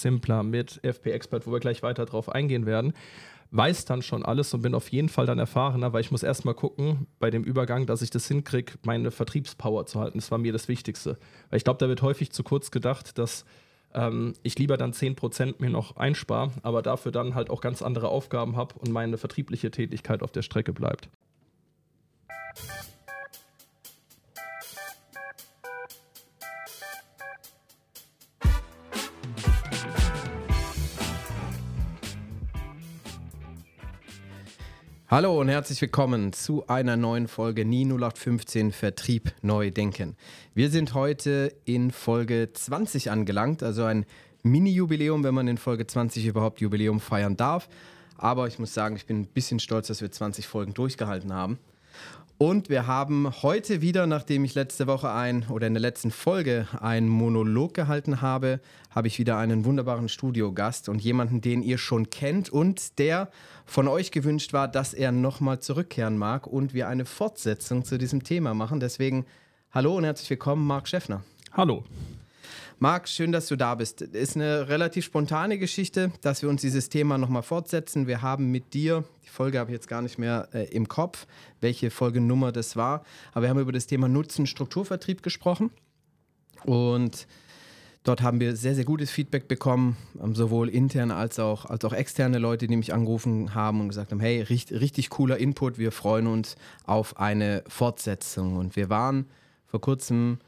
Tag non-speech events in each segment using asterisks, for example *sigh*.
Simpler, mit FP Expert, wo wir gleich weiter drauf eingehen werden, weiß dann schon alles und bin auf jeden Fall dann erfahrener, weil ich muss erstmal gucken bei dem Übergang, dass ich das hinkriege, meine Vertriebspower zu halten. Das war mir das Wichtigste. Weil ich glaube, da wird häufig zu kurz gedacht, dass ähm, ich lieber dann 10% mir noch einspare, aber dafür dann halt auch ganz andere Aufgaben habe und meine vertriebliche Tätigkeit auf der Strecke bleibt. Hallo und herzlich willkommen zu einer neuen Folge NI 0815 Vertrieb neu denken. Wir sind heute in Folge 20 angelangt, also ein Mini-Jubiläum, wenn man in Folge 20 überhaupt Jubiläum feiern darf. Aber ich muss sagen, ich bin ein bisschen stolz, dass wir 20 Folgen durchgehalten haben. Und wir haben heute wieder, nachdem ich letzte Woche ein oder in der letzten Folge einen Monolog gehalten habe, habe ich wieder einen wunderbaren Studiogast und jemanden, den ihr schon kennt und der von euch gewünscht war, dass er nochmal zurückkehren mag und wir eine Fortsetzung zu diesem Thema machen. Deswegen hallo und herzlich willkommen, Marc Schäffner. Hallo. Marc, schön, dass du da bist. Ist eine relativ spontane Geschichte, dass wir uns dieses Thema nochmal fortsetzen. Wir haben mit dir, die Folge habe ich jetzt gar nicht mehr äh, im Kopf, welche Folgennummer das war, aber wir haben über das Thema Nutzen-Strukturvertrieb gesprochen. Und dort haben wir sehr, sehr gutes Feedback bekommen, ähm, sowohl intern als auch, als auch externe Leute, die mich angerufen haben und gesagt haben, hey, richtig, richtig cooler Input, wir freuen uns auf eine Fortsetzung. Und wir waren vor kurzem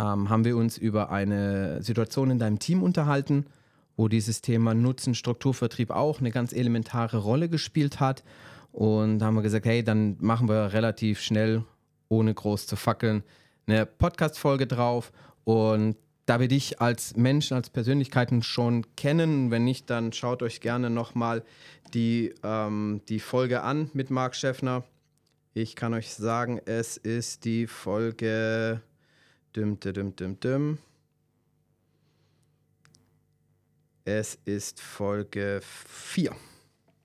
ähm, haben wir uns über eine Situation in deinem Team unterhalten, wo dieses Thema Nutzen, Strukturvertrieb auch eine ganz elementare Rolle gespielt hat. Und haben wir gesagt, hey, dann machen wir relativ schnell, ohne groß zu fackeln, eine Podcast-Folge drauf. Und da wir dich als Menschen, als Persönlichkeiten schon kennen, wenn nicht, dann schaut euch gerne nochmal die, ähm, die Folge an mit Marc Schäffner. Ich kann euch sagen, es ist die Folge Düm, düm, düm, düm. Es ist Folge 4.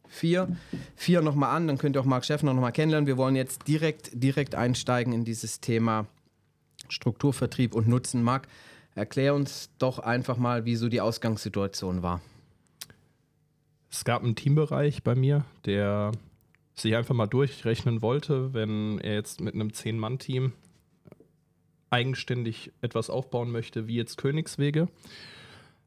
4. 4 nochmal an, dann könnt ihr auch Marc Schäffner nochmal kennenlernen. Wir wollen jetzt direkt, direkt einsteigen in dieses Thema Strukturvertrieb und Nutzen. Marc, erklär uns doch einfach mal, wie so die Ausgangssituation war. Es gab einen Teambereich bei mir, der sich einfach mal durchrechnen wollte, wenn er jetzt mit einem 10-Mann-Team eigenständig etwas aufbauen möchte, wie jetzt Königswege,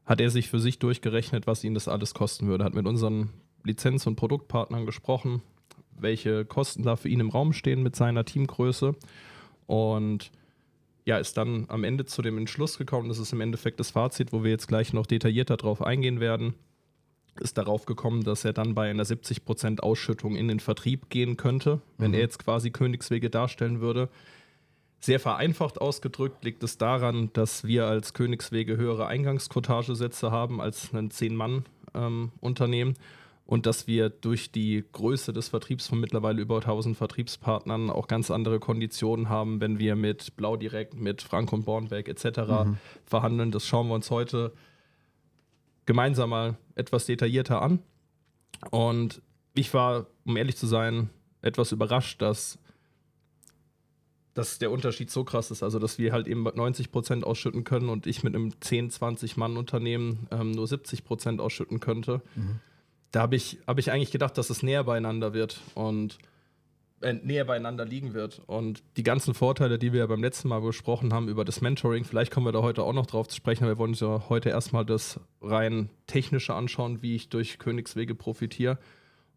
hat er sich für sich durchgerechnet, was ihn das alles kosten würde. Hat mit unseren Lizenz- und Produktpartnern gesprochen, welche Kosten da für ihn im Raum stehen mit seiner Teamgröße und ja, ist dann am Ende zu dem Entschluss gekommen, das ist im Endeffekt das Fazit, wo wir jetzt gleich noch detaillierter drauf eingehen werden, ist darauf gekommen, dass er dann bei einer 70% Ausschüttung in den Vertrieb gehen könnte, wenn mhm. er jetzt quasi Königswege darstellen würde. Sehr vereinfacht ausgedrückt liegt es daran, dass wir als Königswege höhere Eingangsquotagesätze haben als ein Zehn-Mann-Unternehmen ähm, und dass wir durch die Größe des Vertriebs von mittlerweile über 1000 Vertriebspartnern auch ganz andere Konditionen haben, wenn wir mit Blau Direkt, mit Frank und Bornberg etc. Mhm. verhandeln. Das schauen wir uns heute gemeinsam mal etwas detaillierter an. Und ich war, um ehrlich zu sein, etwas überrascht, dass dass der Unterschied so krass ist. Also, dass wir halt eben 90 Prozent ausschütten können und ich mit einem 10, 20 Mann-Unternehmen ähm, nur 70 Prozent ausschütten könnte. Mhm. Da habe ich, hab ich eigentlich gedacht, dass es näher beieinander wird und äh, näher beieinander liegen wird. Und die ganzen Vorteile, die wir ja beim letzten Mal besprochen haben über das Mentoring, vielleicht kommen wir da heute auch noch drauf zu sprechen, aber wir wollen uns ja heute erstmal das rein technische anschauen, wie ich durch Königswege profitiere.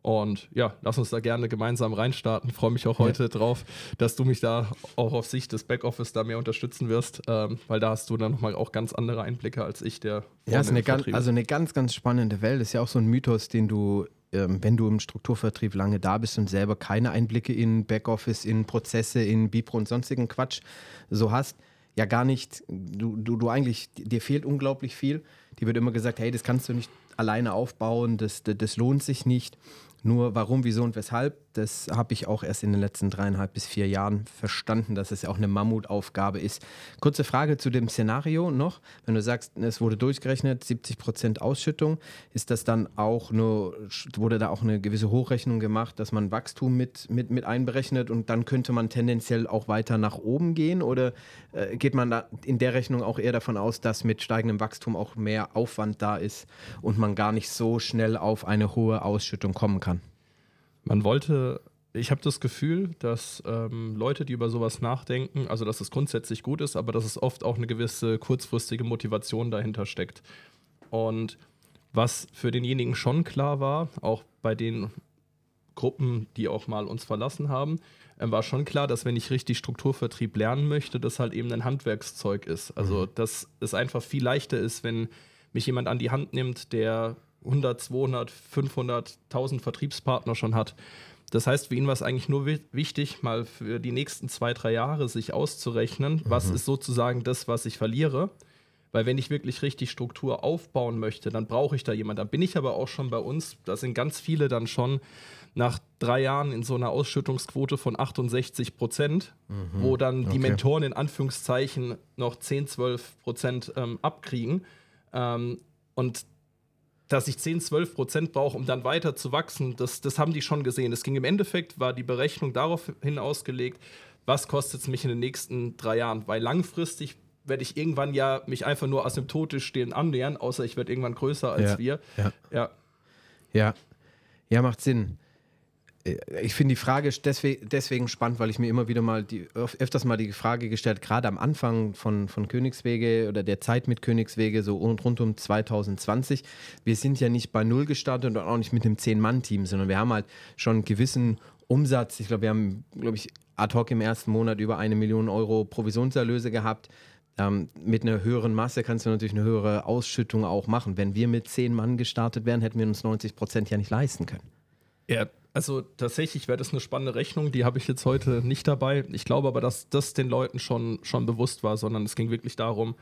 Und ja, lass uns da gerne gemeinsam reinstarten. Freue mich auch heute ja. drauf, dass du mich da auch auf Sicht des Backoffice da mehr unterstützen wirst, ähm, weil da hast du dann nochmal auch ganz andere Einblicke als ich, der. Ja, ist eine ganz, also eine ganz, ganz spannende Welt. Das ist ja auch so ein Mythos, den du, ähm, wenn du im Strukturvertrieb lange da bist und selber keine Einblicke in Backoffice, in Prozesse, in Bipro und sonstigen Quatsch so hast, ja gar nicht, du, du, du eigentlich, dir fehlt unglaublich viel. Die wird immer gesagt, hey, das kannst du nicht alleine aufbauen, das, das, das lohnt sich nicht. Nur warum, wieso und weshalb, das habe ich auch erst in den letzten dreieinhalb bis vier Jahren verstanden, dass es ja auch eine Mammutaufgabe ist. Kurze Frage zu dem Szenario noch. Wenn du sagst, es wurde durchgerechnet, 70 Prozent Ausschüttung, ist das dann auch nur, wurde da auch eine gewisse Hochrechnung gemacht, dass man Wachstum mit, mit, mit einberechnet und dann könnte man tendenziell auch weiter nach oben gehen? Oder äh, geht man da in der Rechnung auch eher davon aus, dass mit steigendem Wachstum auch mehr mehr Aufwand da ist und man gar nicht so schnell auf eine hohe Ausschüttung kommen kann. Man wollte, ich habe das Gefühl, dass ähm, Leute, die über sowas nachdenken, also dass es grundsätzlich gut ist, aber dass es oft auch eine gewisse kurzfristige Motivation dahinter steckt. Und was für denjenigen schon klar war, auch bei den Gruppen, die auch mal uns verlassen haben, äh, war schon klar, dass wenn ich richtig Strukturvertrieb lernen möchte, das halt eben ein Handwerkszeug ist. Also, mhm. dass es einfach viel leichter ist, wenn mich jemand an die Hand nimmt, der 100, 200, 500, 1000 Vertriebspartner schon hat. Das heißt, für ihn war es eigentlich nur wichtig, mal für die nächsten zwei, drei Jahre sich auszurechnen, mhm. was ist sozusagen das, was ich verliere. Weil wenn ich wirklich richtig Struktur aufbauen möchte, dann brauche ich da jemanden. Da bin ich aber auch schon bei uns, da sind ganz viele dann schon nach drei Jahren in so einer Ausschüttungsquote von 68 Prozent, mhm. wo dann die okay. Mentoren in Anführungszeichen noch 10, 12 Prozent ähm, abkriegen. Ähm, und dass ich 10, 12 Prozent brauche, um dann weiter zu wachsen, das, das haben die schon gesehen. Es ging im Endeffekt, war die Berechnung daraufhin ausgelegt, was kostet es mich in den nächsten drei Jahren? Weil langfristig werde ich irgendwann ja mich einfach nur asymptotisch stehen annähern, außer ich werde irgendwann größer als ja, wir. Ja. ja. Ja. Ja, macht Sinn. Äh, ich finde die Frage deswegen, spannend, weil ich mir immer wieder mal die, öfters mal die Frage gestellt, gerade am Anfang von, von Königswege oder der Zeit mit Königswege, so rund um 2020. Wir sind ja nicht bei Null gestartet und auch nicht mit einem Zehn-Mann-Team, sondern wir haben halt schon einen gewissen Umsatz. Ich glaube, wir haben, glaube ich, ad hoc im ersten Monat über eine Million Euro Provisionserlöse gehabt. Ähm, mit einer höheren Masse kannst du natürlich eine höhere Ausschüttung auch machen. Wenn wir mit zehn Mann gestartet wären, hätten wir uns 90 Prozent ja nicht leisten können. Ja, also tatsächlich wäre das eine spannende Rechnung, die habe ich jetzt heute nicht dabei. Ich glaube aber, dass das den Leuten schon, schon bewusst war, sondern es ging wirklich darum,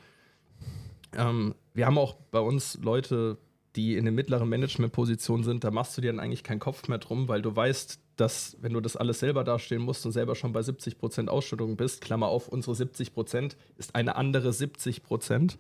ähm, wir haben auch bei uns Leute, die in den mittleren Management-Positionen sind, da machst du dir dann eigentlich keinen Kopf mehr drum, weil du weißt, dass wenn du das alles selber darstellen musst und selber schon bei 70% Ausschüttung bist, Klammer auf, unsere 70% ist eine andere 70%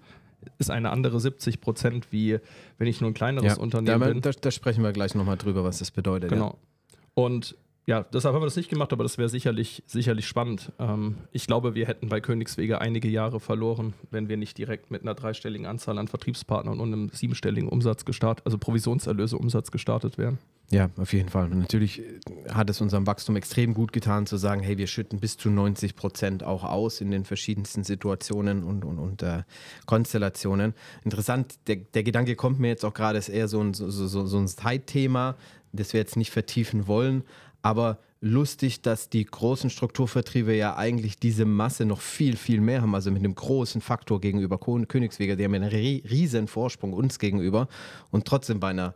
ist eine andere 70 Prozent, wie wenn ich nur ein kleineres ja, Unternehmen da, bin. Da, da, sprechen wir gleich nochmal drüber, was das bedeutet. Genau. Ja. Und ja, deshalb haben wir das nicht gemacht, aber das wäre sicherlich, sicherlich spannend. Ähm, ich glaube, wir hätten bei Königswege einige Jahre verloren, wenn wir nicht direkt mit einer dreistelligen Anzahl an Vertriebspartnern und einem siebenstelligen Umsatz gestartet, also Provisionserlöse Umsatz gestartet wären. Ja, auf jeden Fall. Und natürlich hat es unserem Wachstum extrem gut getan, zu sagen, hey, wir schütten bis zu 90 Prozent auch aus in den verschiedensten Situationen und, und, und äh, Konstellationen. Interessant, der, der Gedanke kommt mir jetzt auch gerade, ist eher so ein, so, so, so ein Zeitthema, das wir jetzt nicht vertiefen wollen, aber lustig, dass die großen Strukturvertriebe ja eigentlich diese Masse noch viel, viel mehr haben. Also mit einem großen Faktor gegenüber Königswege. Die haben ja einen riesen Vorsprung uns gegenüber. Und trotzdem bei einer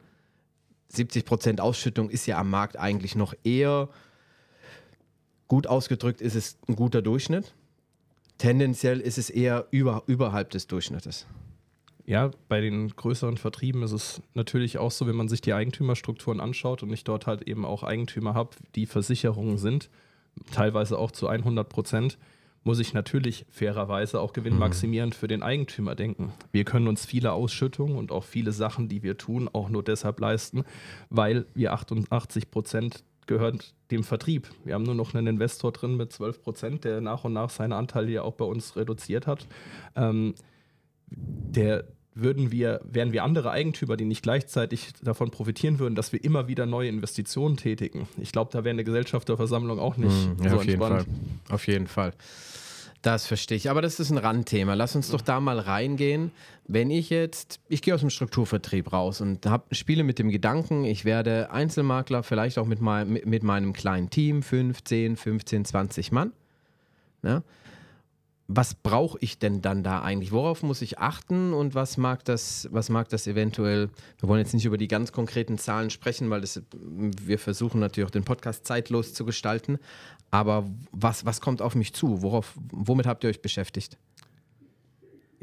70% Ausschüttung ist ja am Markt eigentlich noch eher, gut ausgedrückt, ist es ein guter Durchschnitt. Tendenziell ist es eher über, überhalb des Durchschnittes. Ja, bei den größeren Vertrieben ist es natürlich auch so, wenn man sich die Eigentümerstrukturen anschaut und ich dort halt eben auch Eigentümer habe, die Versicherungen sind, teilweise auch zu 100 Prozent, muss ich natürlich fairerweise auch gewinnmaximierend mhm. für den Eigentümer denken. Wir können uns viele Ausschüttungen und auch viele Sachen, die wir tun, auch nur deshalb leisten, weil wir 88 Prozent gehört dem Vertrieb. Wir haben nur noch einen Investor drin mit 12 Prozent, der nach und nach seine Anteile ja auch bei uns reduziert hat. Ähm, der würden wir, wären wir andere Eigentümer, die nicht gleichzeitig davon profitieren würden, dass wir immer wieder neue Investitionen tätigen. Ich glaube, da wäre eine Gesellschafterversammlung auch nicht mm, ja, so auf entspannt. Jeden Fall. Auf jeden Fall. Das verstehe ich. Aber das ist ein Randthema. Lass uns doch da mal reingehen. Wenn ich jetzt, ich gehe aus dem Strukturvertrieb raus und hab, spiele mit dem Gedanken, ich werde Einzelmakler, vielleicht auch mit, mein, mit, mit meinem kleinen Team, 15, 15, 20 Mann. Ja? Was brauche ich denn dann da eigentlich? Worauf muss ich achten und was mag das, was mag das eventuell? Wir wollen jetzt nicht über die ganz konkreten Zahlen sprechen, weil das, wir versuchen natürlich auch den Podcast zeitlos zu gestalten. Aber was, was kommt auf mich zu? Worauf, womit habt ihr euch beschäftigt?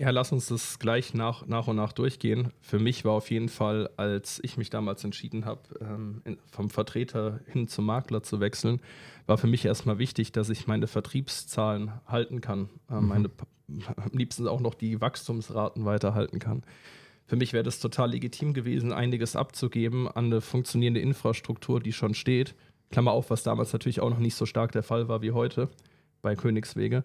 Ja, lass uns das gleich nach, nach und nach durchgehen. Für mich war auf jeden Fall, als ich mich damals entschieden habe, ähm, vom Vertreter hin zum Makler zu wechseln, war für mich erstmal wichtig, dass ich meine Vertriebszahlen halten kann. Äh, mhm. Meine, *laughs* am liebsten auch noch die Wachstumsraten weiterhalten kann. Für mich wäre das total legitim gewesen, einiges abzugeben an eine funktionierende Infrastruktur, die schon steht. Klammer auf, was damals natürlich auch noch nicht so stark der Fall war wie heute bei Königswege.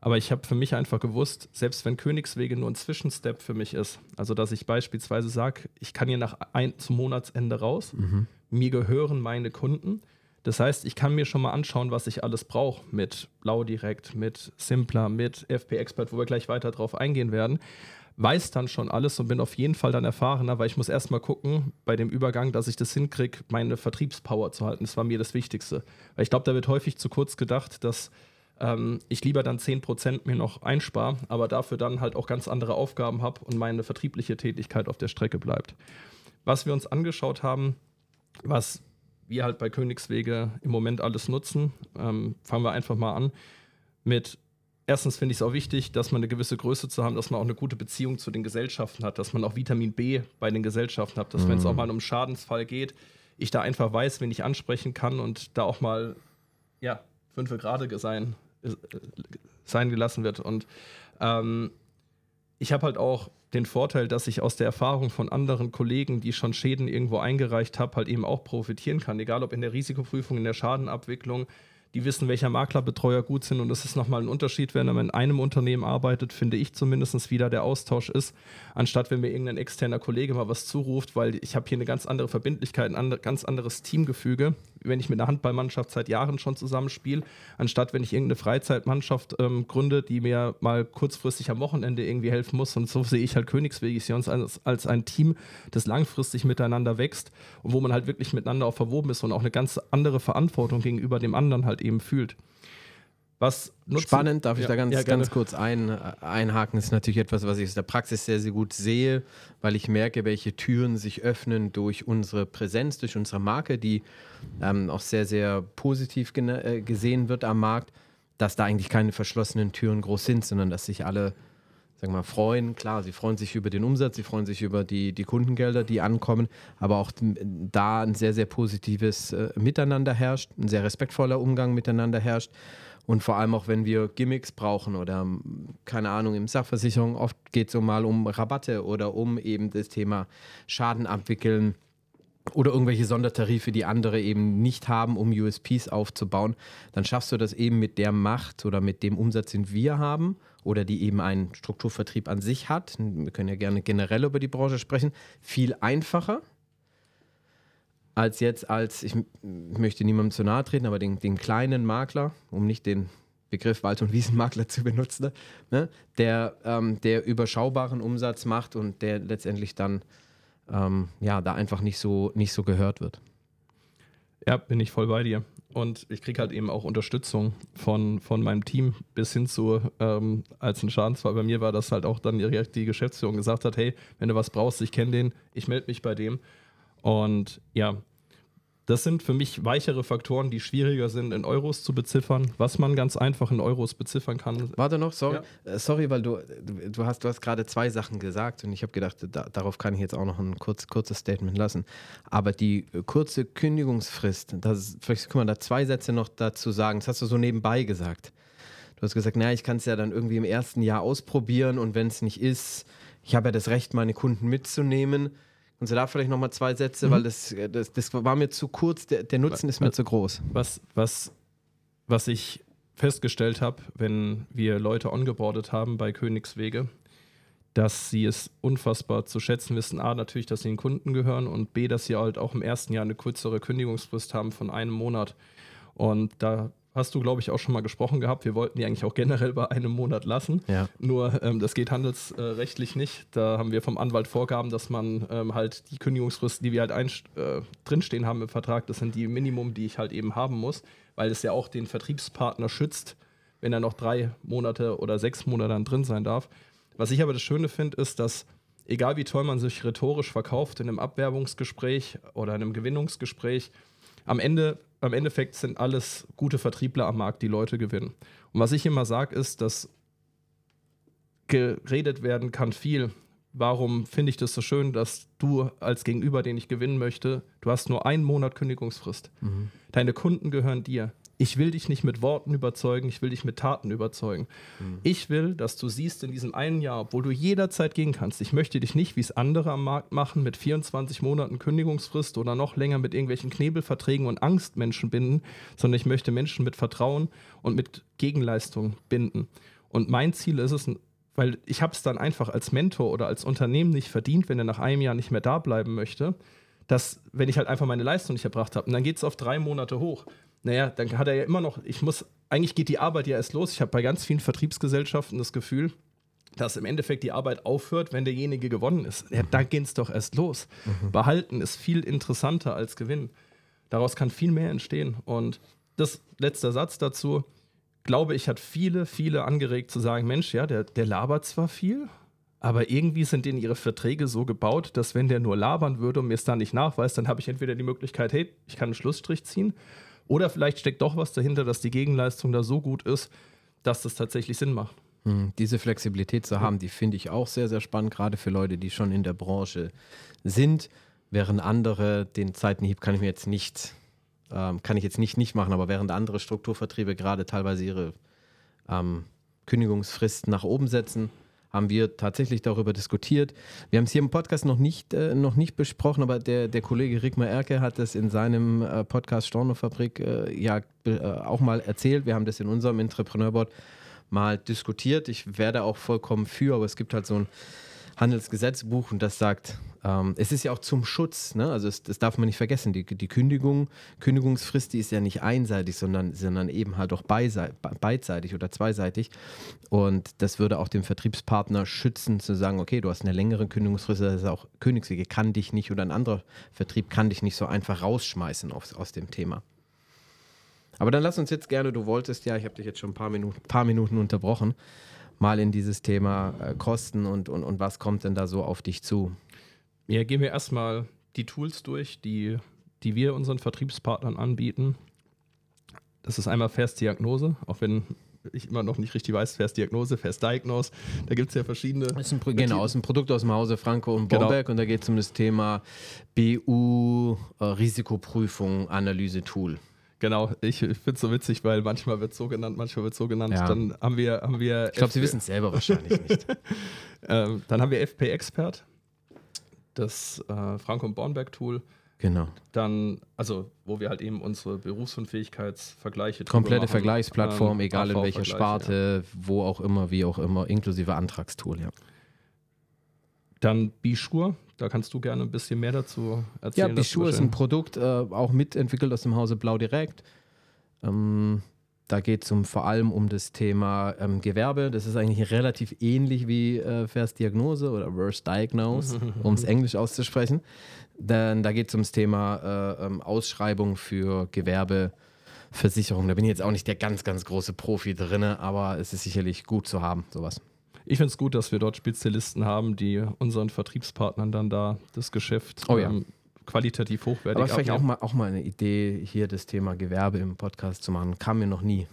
Aber ich habe für mich einfach gewusst, selbst wenn Königswege nur ein Zwischenstep für mich ist, also dass ich beispielsweise sage, ich kann hier nach ein, zum Monatsende raus, mhm. mir gehören meine Kunden. Das heißt, ich kann mir schon mal anschauen, was ich alles brauche mit Blau Direkt, mit Simpler, mit FP Expert, wo wir gleich weiter drauf eingehen werden. Weiß dann schon alles und bin auf jeden Fall dann erfahrener, weil ich muss erstmal gucken bei dem Übergang, dass ich das hinkriege, meine Vertriebspower zu halten. Das war mir das Wichtigste. Weil ich glaube, da wird häufig zu kurz gedacht, dass ähm, ich lieber dann 10% mir noch einspare, aber dafür dann halt auch ganz andere Aufgaben habe und meine vertriebliche Tätigkeit auf der Strecke bleibt. Was wir uns angeschaut haben, was wir halt bei Königswege im Moment alles nutzen, ähm, fangen wir einfach mal an mit Erstens finde ich es auch wichtig, dass man eine gewisse Größe zu haben, dass man auch eine gute Beziehung zu den Gesellschaften hat, dass man auch Vitamin B bei den Gesellschaften hat, dass mhm. wenn es auch mal um einen Schadensfall geht, ich da einfach weiß, wen ich ansprechen kann und da auch mal ja, fünf gerade sein sein gelassen wird. Und ähm, ich habe halt auch den Vorteil, dass ich aus der Erfahrung von anderen Kollegen, die schon Schäden irgendwo eingereicht haben, halt eben auch profitieren kann. Egal ob in der Risikoprüfung, in der Schadenabwicklung, die wissen, welcher Maklerbetreuer gut sind. Und das ist nochmal ein Unterschied, wenn man in einem Unternehmen arbeitet, finde ich zumindest wieder der Austausch ist, anstatt wenn mir irgendein externer Kollege mal was zuruft, weil ich habe hier eine ganz andere Verbindlichkeit, ein ganz anderes Teamgefüge, wenn ich mit einer Handballmannschaft seit Jahren schon zusammenspiele, anstatt wenn ich irgendeine Freizeitmannschaft ähm, gründe, die mir mal kurzfristig am Wochenende irgendwie helfen muss. Und so sehe ich halt Königsweg. Ich sehe uns als, als ein Team, das langfristig miteinander wächst und wo man halt wirklich miteinander auch verwoben ist und auch eine ganz andere Verantwortung gegenüber dem anderen halt eben fühlt. Was nutzen? Spannend, darf ich ja, da ganz, ja, ganz kurz ein, einhaken? Das ist natürlich etwas, was ich aus der Praxis sehr, sehr gut sehe, weil ich merke, welche Türen sich öffnen durch unsere Präsenz, durch unsere Marke, die ähm, auch sehr, sehr positiv äh, gesehen wird am Markt, dass da eigentlich keine verschlossenen Türen groß sind, sondern dass sich alle sagen wir mal, freuen. Klar, sie freuen sich über den Umsatz, sie freuen sich über die, die Kundengelder, die ankommen, aber auch da ein sehr, sehr positives äh, Miteinander herrscht, ein sehr respektvoller Umgang miteinander herrscht. Und vor allem auch, wenn wir Gimmicks brauchen oder, keine Ahnung, im Sachversicherung, oft geht es so mal um Rabatte oder um eben das Thema Schaden abwickeln oder irgendwelche Sondertarife, die andere eben nicht haben, um USPs aufzubauen, dann schaffst du das eben mit der Macht oder mit dem Umsatz, den wir haben oder die eben einen Strukturvertrieb an sich hat. Wir können ja gerne generell über die Branche sprechen. Viel einfacher als jetzt als, ich möchte niemandem zu nahe treten, aber den, den kleinen Makler, um nicht den Begriff Wald- und Wiesenmakler zu benutzen, ne, der, ähm, der überschaubaren Umsatz macht und der letztendlich dann ähm, ja, da einfach nicht so, nicht so gehört wird. Ja, bin ich voll bei dir. Und ich kriege halt eben auch Unterstützung von, von meinem Team bis hin zu, ähm, als ein Schadensfall bei mir war, dass halt auch dann die, die Geschäftsführung gesagt hat, hey, wenn du was brauchst, ich kenne den, ich melde mich bei dem. Und ja, das sind für mich weichere Faktoren, die schwieriger sind in Euros zu beziffern, was man ganz einfach in Euros beziffern kann. Warte noch, sorry, ja. Äh, sorry weil du, du hast, du hast gerade zwei Sachen gesagt und ich habe gedacht, da, darauf kann ich jetzt auch noch ein kurz, kurzes Statement lassen. Aber die äh, kurze Kündigungsfrist, das, vielleicht können wir da zwei Sätze noch dazu sagen, das hast du so nebenbei gesagt. Du hast gesagt, naja, ich kann es ja dann irgendwie im ersten Jahr ausprobieren und wenn es nicht ist, ich habe ja das Recht, meine Kunden mitzunehmen und so da vielleicht nochmal zwei Sätze, mhm. weil das, das, das war mir zu kurz, der, der Nutzen was, ist mir zu groß. Was, was, was ich festgestellt habe, wenn wir Leute ongeboardet haben bei Königswege, dass sie es unfassbar zu schätzen wissen. A, natürlich, dass sie den Kunden gehören und B, dass sie halt auch im ersten Jahr eine kürzere Kündigungsfrist haben von einem Monat. Und da hast du, glaube ich, auch schon mal gesprochen gehabt. Wir wollten die eigentlich auch generell bei einem Monat lassen. Ja. Nur ähm, das geht handelsrechtlich nicht. Da haben wir vom Anwalt Vorgaben, dass man ähm, halt die Kündigungsfristen, die wir halt äh, drinstehen haben im Vertrag, das sind die Minimum, die ich halt eben haben muss, weil es ja auch den Vertriebspartner schützt, wenn er noch drei Monate oder sechs Monate dann drin sein darf. Was ich aber das Schöne finde, ist, dass egal wie toll man sich rhetorisch verkauft in einem Abwerbungsgespräch oder in einem Gewinnungsgespräch, am Ende am Endeffekt sind alles gute Vertriebler am Markt, die Leute gewinnen. Und was ich immer sage, ist, dass geredet werden kann viel. Warum finde ich das so schön, dass du als Gegenüber, den ich gewinnen möchte, du hast nur einen Monat Kündigungsfrist. Mhm. Deine Kunden gehören dir ich will dich nicht mit Worten überzeugen, ich will dich mit Taten überzeugen. Mhm. Ich will, dass du siehst in diesem einen Jahr, obwohl du jederzeit gehen kannst, ich möchte dich nicht, wie es andere am Markt machen, mit 24 Monaten Kündigungsfrist oder noch länger mit irgendwelchen Knebelverträgen und Angstmenschen binden, sondern ich möchte Menschen mit Vertrauen und mit Gegenleistung binden. Und mein Ziel ist es, weil ich habe es dann einfach als Mentor oder als Unternehmen nicht verdient, wenn er nach einem Jahr nicht mehr da bleiben möchte, dass, wenn ich halt einfach meine Leistung nicht erbracht habe, und dann geht es auf drei Monate hoch. Naja, dann hat er ja immer noch, ich muss, eigentlich geht die Arbeit ja erst los. Ich habe bei ganz vielen Vertriebsgesellschaften das Gefühl, dass im Endeffekt die Arbeit aufhört, wenn derjenige gewonnen ist. Ja, da geht es doch erst los. Mhm. Behalten ist viel interessanter als gewinnen. Daraus kann viel mehr entstehen. Und das letzte Satz dazu, glaube ich, hat viele, viele angeregt zu sagen, Mensch, ja, der, der labert zwar viel, aber irgendwie sind denen ihre Verträge so gebaut, dass wenn der nur labern würde und mir es dann nicht nachweist, dann habe ich entweder die Möglichkeit, hey, ich kann einen Schlussstrich ziehen, oder vielleicht steckt doch was dahinter, dass die Gegenleistung da so gut ist, dass das tatsächlich Sinn macht. Hm, diese Flexibilität zu haben, die finde ich auch sehr, sehr spannend, gerade für Leute, die schon in der Branche sind, während andere den Zeitenhieb kann ich mir jetzt nicht, ähm, kann ich jetzt nicht nicht machen, aber während andere Strukturvertriebe gerade teilweise ihre ähm, Kündigungsfrist nach oben setzen, haben wir tatsächlich darüber diskutiert. Wir haben es hier im Podcast noch nicht, äh, noch nicht besprochen, aber der, der Kollege Rickmar Erke hat es in seinem äh, Podcast Stornofabrik äh, ja äh, auch mal erzählt. Wir haben das in unserem Entrepreneurboard mal diskutiert. Ich werde auch vollkommen für, aber es gibt halt so ein Handelsgesetzbuch und das sagt, ähm, es ist ja auch zum Schutz, ne? also es, das darf man nicht vergessen, die, die Kündigung, Kündigungsfrist, die ist ja nicht einseitig, sondern, sondern eben halt auch beidseitig oder zweiseitig und das würde auch den Vertriebspartner schützen, zu sagen, okay, du hast eine längere Kündigungsfrist, das ist auch Königswege, kann dich nicht oder ein anderer Vertrieb kann dich nicht so einfach rausschmeißen aus, aus dem Thema. Aber dann lass uns jetzt gerne, du wolltest ja, ich habe dich jetzt schon ein paar Minuten, paar Minuten unterbrochen, mal in dieses Thema äh, Kosten und, und, und was kommt denn da so auf dich zu? Ja, gehen wir erstmal die Tools durch, die, die wir unseren Vertriebspartnern anbieten. Das ist einmal Fast Diagnose, auch wenn ich immer noch nicht richtig weiß, Fast Diagnose, Fast Diagnose. Da gibt es ja verschiedene. Ist ein, genau, ist ein Produkt aus dem Hause Franco und Bomberg genau. und da geht es um das Thema BU, äh, Risikoprüfung. Genau, ich, ich finde es so witzig, weil manchmal wird es so genannt, manchmal wird es so genannt. Ja. Dann haben wir, haben wir. Ich glaube, Sie wissen es selber wahrscheinlich nicht. *laughs* ähm, dann haben wir FP Expert, das äh, Frank und Bornberg Tool. Genau. Dann, also, wo wir halt eben unsere Berufsunfähigkeitsvergleiche Komplette machen. Vergleichsplattform, ähm, egal in welcher Sparte, ja. wo auch immer, wie auch immer, inklusive Antragstool, ja. Dann Bischur, da kannst du gerne ein bisschen mehr dazu erzählen. Ja, Bichur ist ein Produkt, äh, auch mitentwickelt aus dem Hause Blau Direkt. Ähm, da geht es um, vor allem um das Thema ähm, Gewerbe. Das ist eigentlich relativ ähnlich wie äh, First Diagnose oder Worst Diagnose, *laughs* um es Englisch auszusprechen. Denn da geht es ums Thema äh, ähm, Ausschreibung für Gewerbeversicherung. Da bin ich jetzt auch nicht der ganz, ganz große Profi drin, aber es ist sicherlich gut zu haben, sowas. Ich finde es gut, dass wir dort Spezialisten haben, die unseren Vertriebspartnern dann da das Geschäft oh, ja. ähm, qualitativ hochwertig Aber vielleicht auch mal, auch mal eine Idee, hier das Thema Gewerbe im Podcast zu machen. Kam mir noch nie.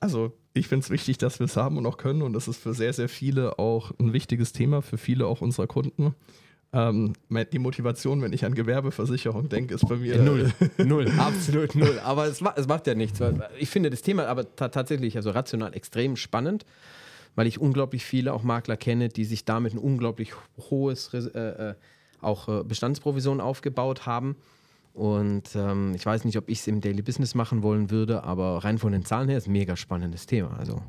Also, ich finde es wichtig, dass wir es haben und auch können. Und das ist für sehr, sehr viele auch ein wichtiges Thema, für viele auch unserer Kunden. Ähm, die Motivation, wenn ich an Gewerbeversicherung denke, ist bei mir. Null. *laughs* null, absolut null. Aber es, es macht ja nichts. Ich finde das Thema aber tatsächlich, also rational extrem spannend, weil ich unglaublich viele auch Makler kenne, die sich damit ein unglaublich hohes äh, äh, auch äh, Bestandsprovision aufgebaut haben. Und ähm, ich weiß nicht, ob ich es im Daily Business machen wollen würde, aber rein von den Zahlen her ist ein mega spannendes Thema. Also,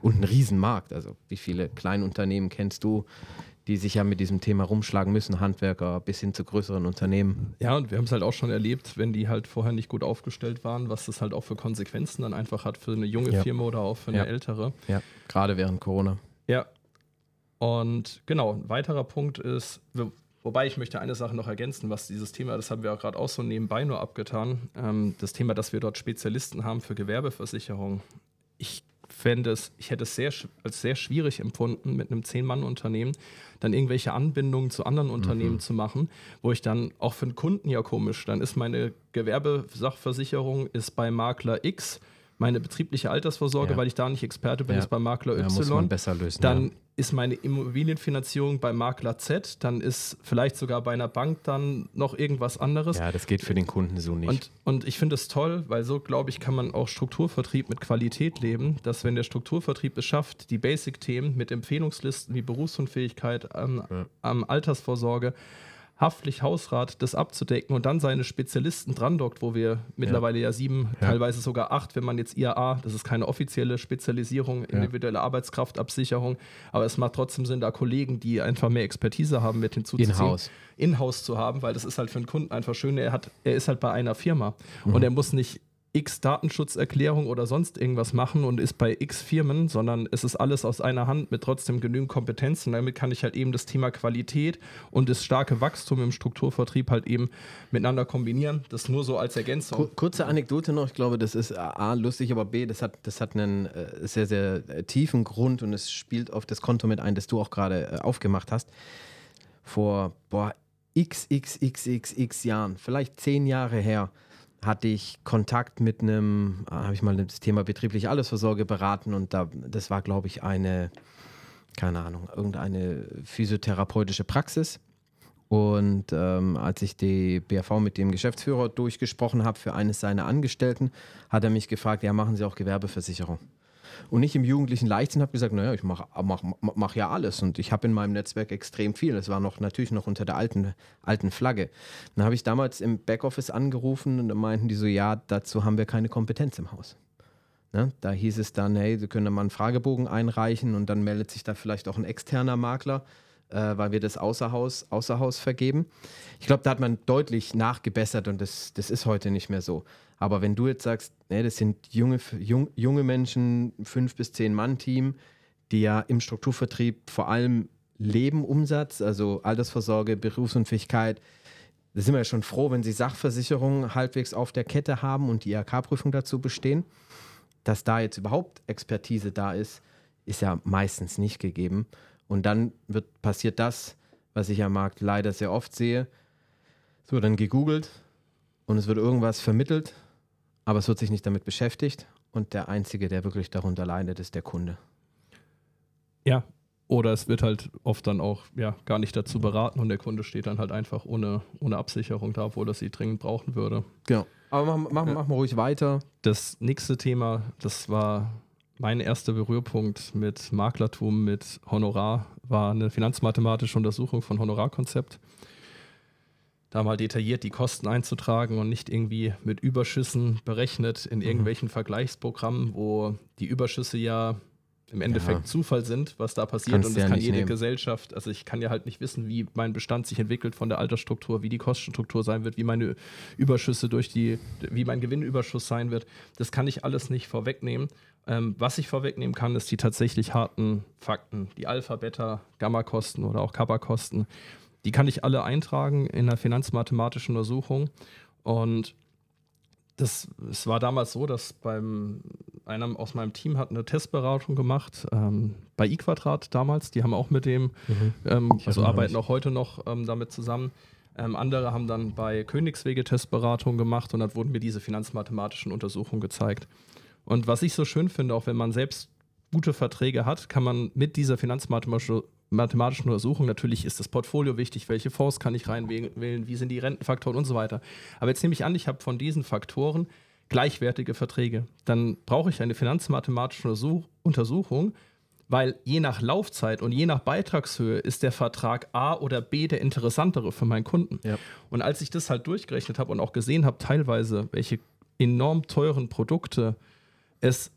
und ein Riesenmarkt. Also, wie viele Kleinunternehmen kennst du, die sich ja mit diesem Thema rumschlagen müssen, Handwerker bis hin zu größeren Unternehmen. Ja, und wir haben es halt auch schon erlebt, wenn die halt vorher nicht gut aufgestellt waren, was das halt auch für Konsequenzen dann einfach hat für eine junge ja. Firma oder auch für eine ja. ältere. Ja, gerade während Corona. Ja. Und genau, ein weiterer Punkt ist, wobei ich möchte eine Sache noch ergänzen, was dieses Thema, das haben wir auch gerade auch so nebenbei nur abgetan, ähm, das Thema, dass wir dort Spezialisten haben für Gewerbeversicherung. Ich fände es, ich hätte es sehr, als sehr schwierig empfunden, mit einem Zehn-Mann-Unternehmen dann irgendwelche Anbindungen zu anderen Unternehmen mhm. zu machen, wo ich dann auch für den Kunden ja komisch, dann ist meine Gewerbesachversicherung ist bei Makler X meine betriebliche Altersvorsorge, ja. weil ich da nicht Experte bin, ja. ist bei Makler Y. Ja, muss man besser lösen. Dann ist meine Immobilienfinanzierung bei Makler Z, dann ist vielleicht sogar bei einer Bank dann noch irgendwas anderes. Ja, das geht für den Kunden so nicht. Und, und ich finde es toll, weil so, glaube ich, kann man auch Strukturvertrieb mit Qualität leben, dass wenn der Strukturvertrieb es schafft, die Basic-Themen mit Empfehlungslisten wie Berufsunfähigkeit, ähm, ähm, Altersvorsorge, Haftlich Hausrat das abzudecken und dann seine Spezialisten dran dockt, wo wir mittlerweile ja sieben, ja. teilweise sogar acht, wenn man jetzt IAA, das ist keine offizielle Spezialisierung, individuelle ja. Arbeitskraftabsicherung, aber es macht trotzdem Sinn, da Kollegen, die einfach mehr Expertise haben, mit hinzuzuziehen. In-house. In-house zu haben, weil das ist halt für einen Kunden einfach schön, er, hat, er ist halt bei einer Firma mhm. und er muss nicht x Datenschutzerklärung oder sonst irgendwas machen und ist bei x Firmen, sondern es ist alles aus einer Hand mit trotzdem genügend Kompetenz und damit kann ich halt eben das Thema Qualität und das starke Wachstum im Strukturvertrieb halt eben miteinander kombinieren. Das nur so als Ergänzung. Kurze Anekdote noch, ich glaube, das ist A, lustig, aber B, das hat, das hat einen äh, sehr, sehr äh, tiefen Grund und es spielt auf das Konto mit ein, das du auch gerade äh, aufgemacht hast. Vor, boah, xxxxx Jahren, vielleicht zehn Jahre her, hatte ich Kontakt mit einem, ah, habe ich mal das Thema betriebliche Altersvorsorge beraten und da, das war, glaube ich, eine, keine Ahnung, irgendeine physiotherapeutische Praxis. Und ähm, als ich die BRV mit dem Geschäftsführer durchgesprochen habe für eines seiner Angestellten, hat er mich gefragt, ja, machen Sie auch Gewerbeversicherung? Und nicht im jugendlichen Leichtsinn habe gesagt, naja, ich mache mach, mach ja alles und ich habe in meinem Netzwerk extrem viel. Das war noch natürlich noch unter der alten, alten Flagge. Dann habe ich damals im Backoffice angerufen und da meinten die so, ja, dazu haben wir keine Kompetenz im Haus. Ne? Da hieß es dann, hey, Sie können mal einen Fragebogen einreichen und dann meldet sich da vielleicht auch ein externer Makler, äh, weil wir das außer Haus, vergeben. Ich glaube, da hat man deutlich nachgebessert und das, das ist heute nicht mehr so. Aber wenn du jetzt sagst, nee, das sind junge, jung, junge Menschen, fünf bis zehn Mann-Team, die ja im Strukturvertrieb vor allem Leben, Umsatz, also Altersvorsorge, Berufsunfähigkeit, da sind wir ja schon froh, wenn sie Sachversicherungen halbwegs auf der Kette haben und die IHK-Prüfung dazu bestehen. Dass da jetzt überhaupt Expertise da ist, ist ja meistens nicht gegeben. Und dann wird, passiert das, was ich am Markt leider sehr oft sehe. Es wird dann gegoogelt und es wird irgendwas vermittelt aber es wird sich nicht damit beschäftigt und der Einzige, der wirklich darunter leidet, ist der Kunde. Ja, oder es wird halt oft dann auch ja, gar nicht dazu beraten und der Kunde steht dann halt einfach ohne, ohne Absicherung da, obwohl er sie dringend brauchen würde. Genau. Aber mach, mach, ja. mach mal ruhig weiter. Das nächste Thema, das war mein erster Berührpunkt mit Maklertum, mit Honorar, war eine finanzmathematische Untersuchung von Honorarkonzept da mal detailliert die Kosten einzutragen und nicht irgendwie mit Überschüssen berechnet in mhm. irgendwelchen mhm. Vergleichsprogrammen, wo die Überschüsse ja im Endeffekt ja. Zufall sind, was da passiert. Kannst und das ja kann jede nehmen. Gesellschaft, also ich kann ja halt nicht wissen, wie mein Bestand sich entwickelt von der Altersstruktur, wie die Kostenstruktur sein wird, wie meine Überschüsse durch die, wie mein Gewinnüberschuss sein wird. Das kann ich alles nicht vorwegnehmen. Ähm, was ich vorwegnehmen kann, ist die tatsächlich harten Fakten, die Alpha, Beta, Gamma-Kosten oder auch Kappa-Kosten. Die kann ich alle eintragen in einer finanzmathematischen Untersuchung. Und das, es war damals so, dass beim einer aus meinem Team hat eine Testberatung gemacht ähm, bei iQuadrat damals. Die haben auch mit dem, mhm. ähm, also arbeiten auch heute noch ähm, damit zusammen. Ähm, andere haben dann bei Königswege Testberatung gemacht und dann wurden mir diese finanzmathematischen Untersuchungen gezeigt. Und was ich so schön finde, auch wenn man selbst gute Verträge hat, kann man mit dieser finanzmathematischen mathematischen Untersuchung. Natürlich ist das Portfolio wichtig, welche Fonds kann ich reinwählen, wie sind die Rentenfaktoren und so weiter. Aber jetzt nehme ich an, ich habe von diesen Faktoren gleichwertige Verträge. Dann brauche ich eine finanzmathematische Untersuchung, weil je nach Laufzeit und je nach Beitragshöhe ist der Vertrag A oder B der interessantere für meinen Kunden. Ja. Und als ich das halt durchgerechnet habe und auch gesehen habe, teilweise, welche enorm teuren Produkte es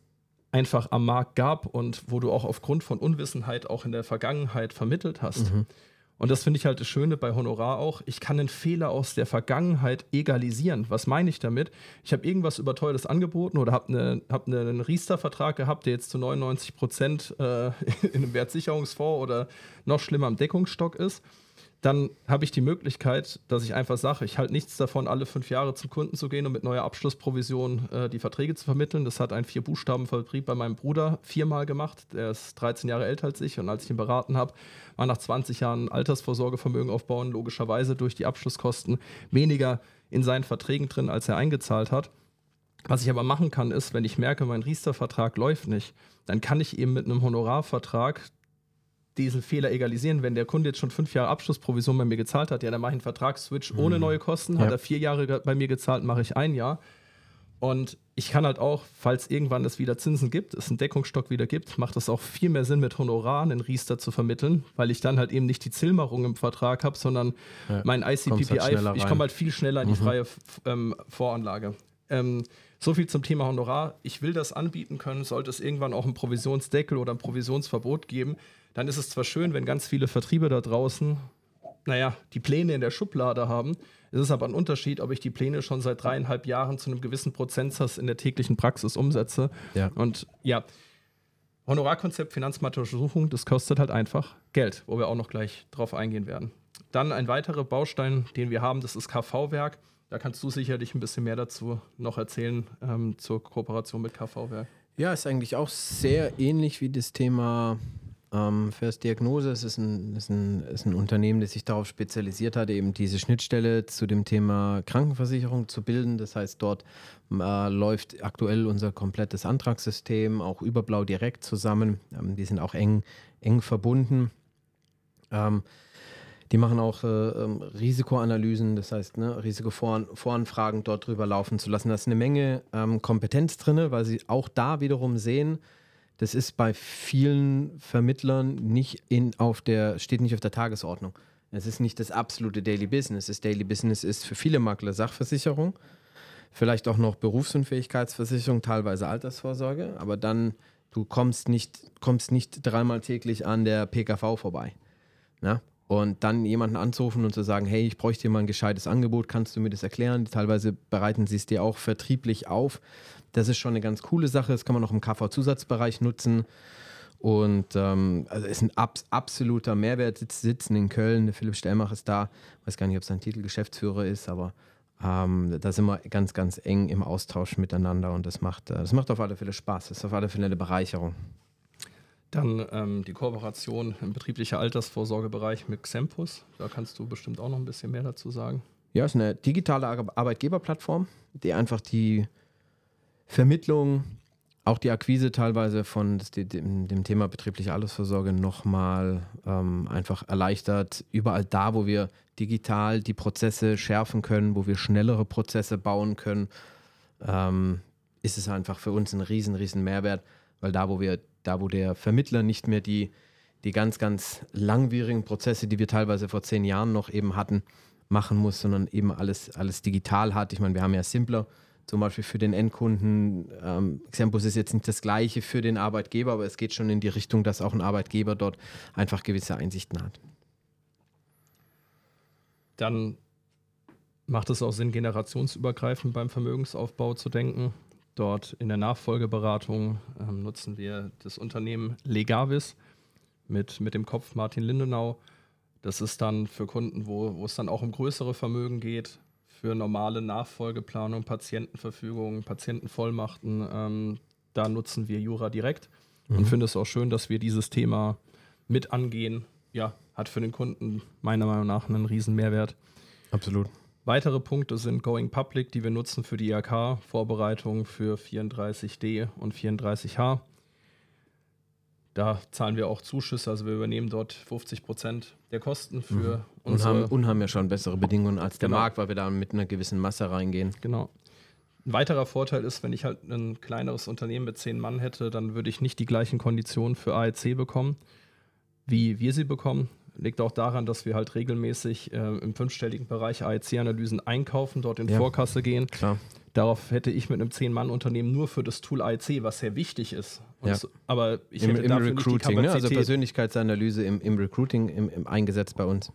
einfach am Markt gab und wo du auch aufgrund von Unwissenheit auch in der Vergangenheit vermittelt hast. Mhm. Und das finde ich halt das Schöne bei Honorar auch. Ich kann einen Fehler aus der Vergangenheit egalisieren. Was meine ich damit? Ich habe irgendwas überteuertes angeboten oder habe eine, hab ne, einen Riester-Vertrag gehabt, der jetzt zu 99 Prozent äh, *laughs* in einem Wertsicherungsfonds oder noch schlimmer am Deckungsstock ist dann habe ich die Möglichkeit, dass ich einfach sage, ich halte nichts davon, alle fünf Jahre zum Kunden zu gehen und mit neuer Abschlussprovision äh, die Verträge zu vermitteln. Das hat ein Vier-Buchstaben-Vertrieb bei meinem Bruder viermal gemacht. Der ist 13 Jahre älter als ich und als ich ihn beraten habe, war nach 20 Jahren Altersvorsorgevermögen aufbauen, logischerweise durch die Abschlusskosten weniger in seinen Verträgen drin, als er eingezahlt hat. Was ich aber machen kann, ist, wenn ich merke, mein Riester-Vertrag läuft nicht, dann kann ich eben mit einem Honorarvertrag diesen Fehler egalisieren. Wenn der Kunde jetzt schon fünf Jahre Abschlussprovision bei mir gezahlt hat, ja, dann mache ich einen Vertragsswitch mhm. ohne neue Kosten. Hat ja. er vier Jahre bei mir gezahlt, mache ich ein Jahr. Und ich kann halt auch, falls irgendwann es wieder Zinsen gibt, es einen Deckungsstock wieder gibt, macht es auch viel mehr Sinn, mit Honorar einen Riester zu vermitteln, weil ich dann halt eben nicht die Zillmachung im Vertrag habe, sondern ja, mein ICPPI, halt ich komme halt viel schneller in die mhm. freie ähm, Voranlage. Ähm, so viel zum Thema Honorar. Ich will das anbieten können, sollte es irgendwann auch einen Provisionsdeckel oder ein Provisionsverbot geben, dann ist es zwar schön, wenn ganz viele Vertriebe da draußen, naja, die Pläne in der Schublade haben, es ist aber ein Unterschied, ob ich die Pläne schon seit dreieinhalb Jahren zu einem gewissen Prozentsatz in der täglichen Praxis umsetze. Ja. Und ja, Honorarkonzept Finanzmarktuntersuchung, das kostet halt einfach Geld, wo wir auch noch gleich drauf eingehen werden. Dann ein weiterer Baustein, den wir haben, das ist KV-Werk. Da kannst du sicherlich ein bisschen mehr dazu noch erzählen ähm, zur Kooperation mit KV-Werk. Ja, ist eigentlich auch sehr ähnlich wie das Thema ähm, First Diagnose. Es ist ein, ist, ein, ist ein Unternehmen, das sich darauf spezialisiert hat, eben diese Schnittstelle zu dem Thema Krankenversicherung zu bilden. Das heißt, dort äh, läuft aktuell unser komplettes Antragssystem, auch Überblau direkt zusammen. Ähm, die sind auch eng, eng verbunden. Ähm, die machen auch äh, ähm, Risikoanalysen, das heißt, ne, Risikovoranfragen dort drüber laufen zu lassen. Da ist eine Menge ähm, Kompetenz drin, weil sie auch da wiederum sehen, das ist bei vielen Vermittlern nicht in, auf der, steht nicht auf der Tagesordnung. Es ist nicht das absolute Daily Business. Das Daily Business ist für viele Makler Sachversicherung, vielleicht auch noch Berufsunfähigkeitsversicherung, teilweise Altersvorsorge, aber dann, du kommst nicht, kommst nicht dreimal täglich an der PKV vorbei. Ja? Und dann jemanden anzurufen und zu sagen, hey, ich bräuchte dir mal ein gescheites Angebot, kannst du mir das erklären? Teilweise bereiten sie es dir auch vertrieblich auf. Das ist schon eine ganz coole Sache. Das kann man auch im KV-Zusatzbereich nutzen. Und ähm, also ist ein abs absoluter Mehrwert. Sitz, sitzen in Köln. Der Philipp Stellmach ist da. Ich weiß gar nicht, ob sein Titel Geschäftsführer ist, aber ähm, da sind wir ganz, ganz eng im Austausch miteinander und das macht, äh, das macht auf alle Fälle Spaß. Das ist auf alle Fälle eine Bereicherung. Dann ähm, die Kooperation im betrieblichen Altersvorsorgebereich mit Xempus. Da kannst du bestimmt auch noch ein bisschen mehr dazu sagen. Ja, es ist eine digitale Arbeitgeberplattform, die einfach die Vermittlung, auch die Akquise teilweise von dem, dem Thema betriebliche Altersvorsorge nochmal ähm, einfach erleichtert. Überall da, wo wir digital die Prozesse schärfen können, wo wir schnellere Prozesse bauen können, ähm, ist es einfach für uns ein riesen, riesen Mehrwert, weil da, wo wir, da, wo der Vermittler nicht mehr die, die ganz, ganz langwierigen Prozesse, die wir teilweise vor zehn Jahren noch eben hatten, machen muss, sondern eben alles, alles digital hat. Ich meine, wir haben ja Simpler zum Beispiel für den Endkunden. Ähm, Xempus ist jetzt nicht das gleiche für den Arbeitgeber, aber es geht schon in die Richtung, dass auch ein Arbeitgeber dort einfach gewisse Einsichten hat. Dann macht es auch Sinn, generationsübergreifend beim Vermögensaufbau zu denken. Dort in der Nachfolgeberatung ähm, nutzen wir das Unternehmen Legavis mit, mit dem Kopf Martin Lindenau. Das ist dann für Kunden, wo, wo es dann auch um größere Vermögen geht, für normale Nachfolgeplanung, Patientenverfügung, Patientenvollmachten. Ähm, da nutzen wir Jura direkt mhm. und finde es auch schön, dass wir dieses Thema mit angehen. Ja, hat für den Kunden meiner Meinung nach einen riesen Mehrwert. Absolut. Weitere Punkte sind Going Public, die wir nutzen für die IHK-Vorbereitung für 34D und 34H. Da zahlen wir auch Zuschüsse, also wir übernehmen dort 50 Prozent der Kosten für mhm. Und haben, und haben ja schon bessere Bedingungen als der genau. Markt, weil wir da mit einer gewissen Masse reingehen. Genau. Ein weiterer Vorteil ist, wenn ich halt ein kleineres Unternehmen mit zehn Mann hätte, dann würde ich nicht die gleichen Konditionen für AEC bekommen, wie wir sie bekommen. Liegt auch daran, dass wir halt regelmäßig äh, im fünfstelligen Bereich AEC-Analysen einkaufen, dort in ja, Vorkasse gehen. Klar. Darauf hätte ich mit einem Zehn-Mann-Unternehmen nur für das Tool AEC, was sehr wichtig ist. Ja. So, aber ich Im, hätte im dafür Recruiting, nicht die ne? also Persönlichkeitsanalyse im, im Recruiting im, im eingesetzt bei uns.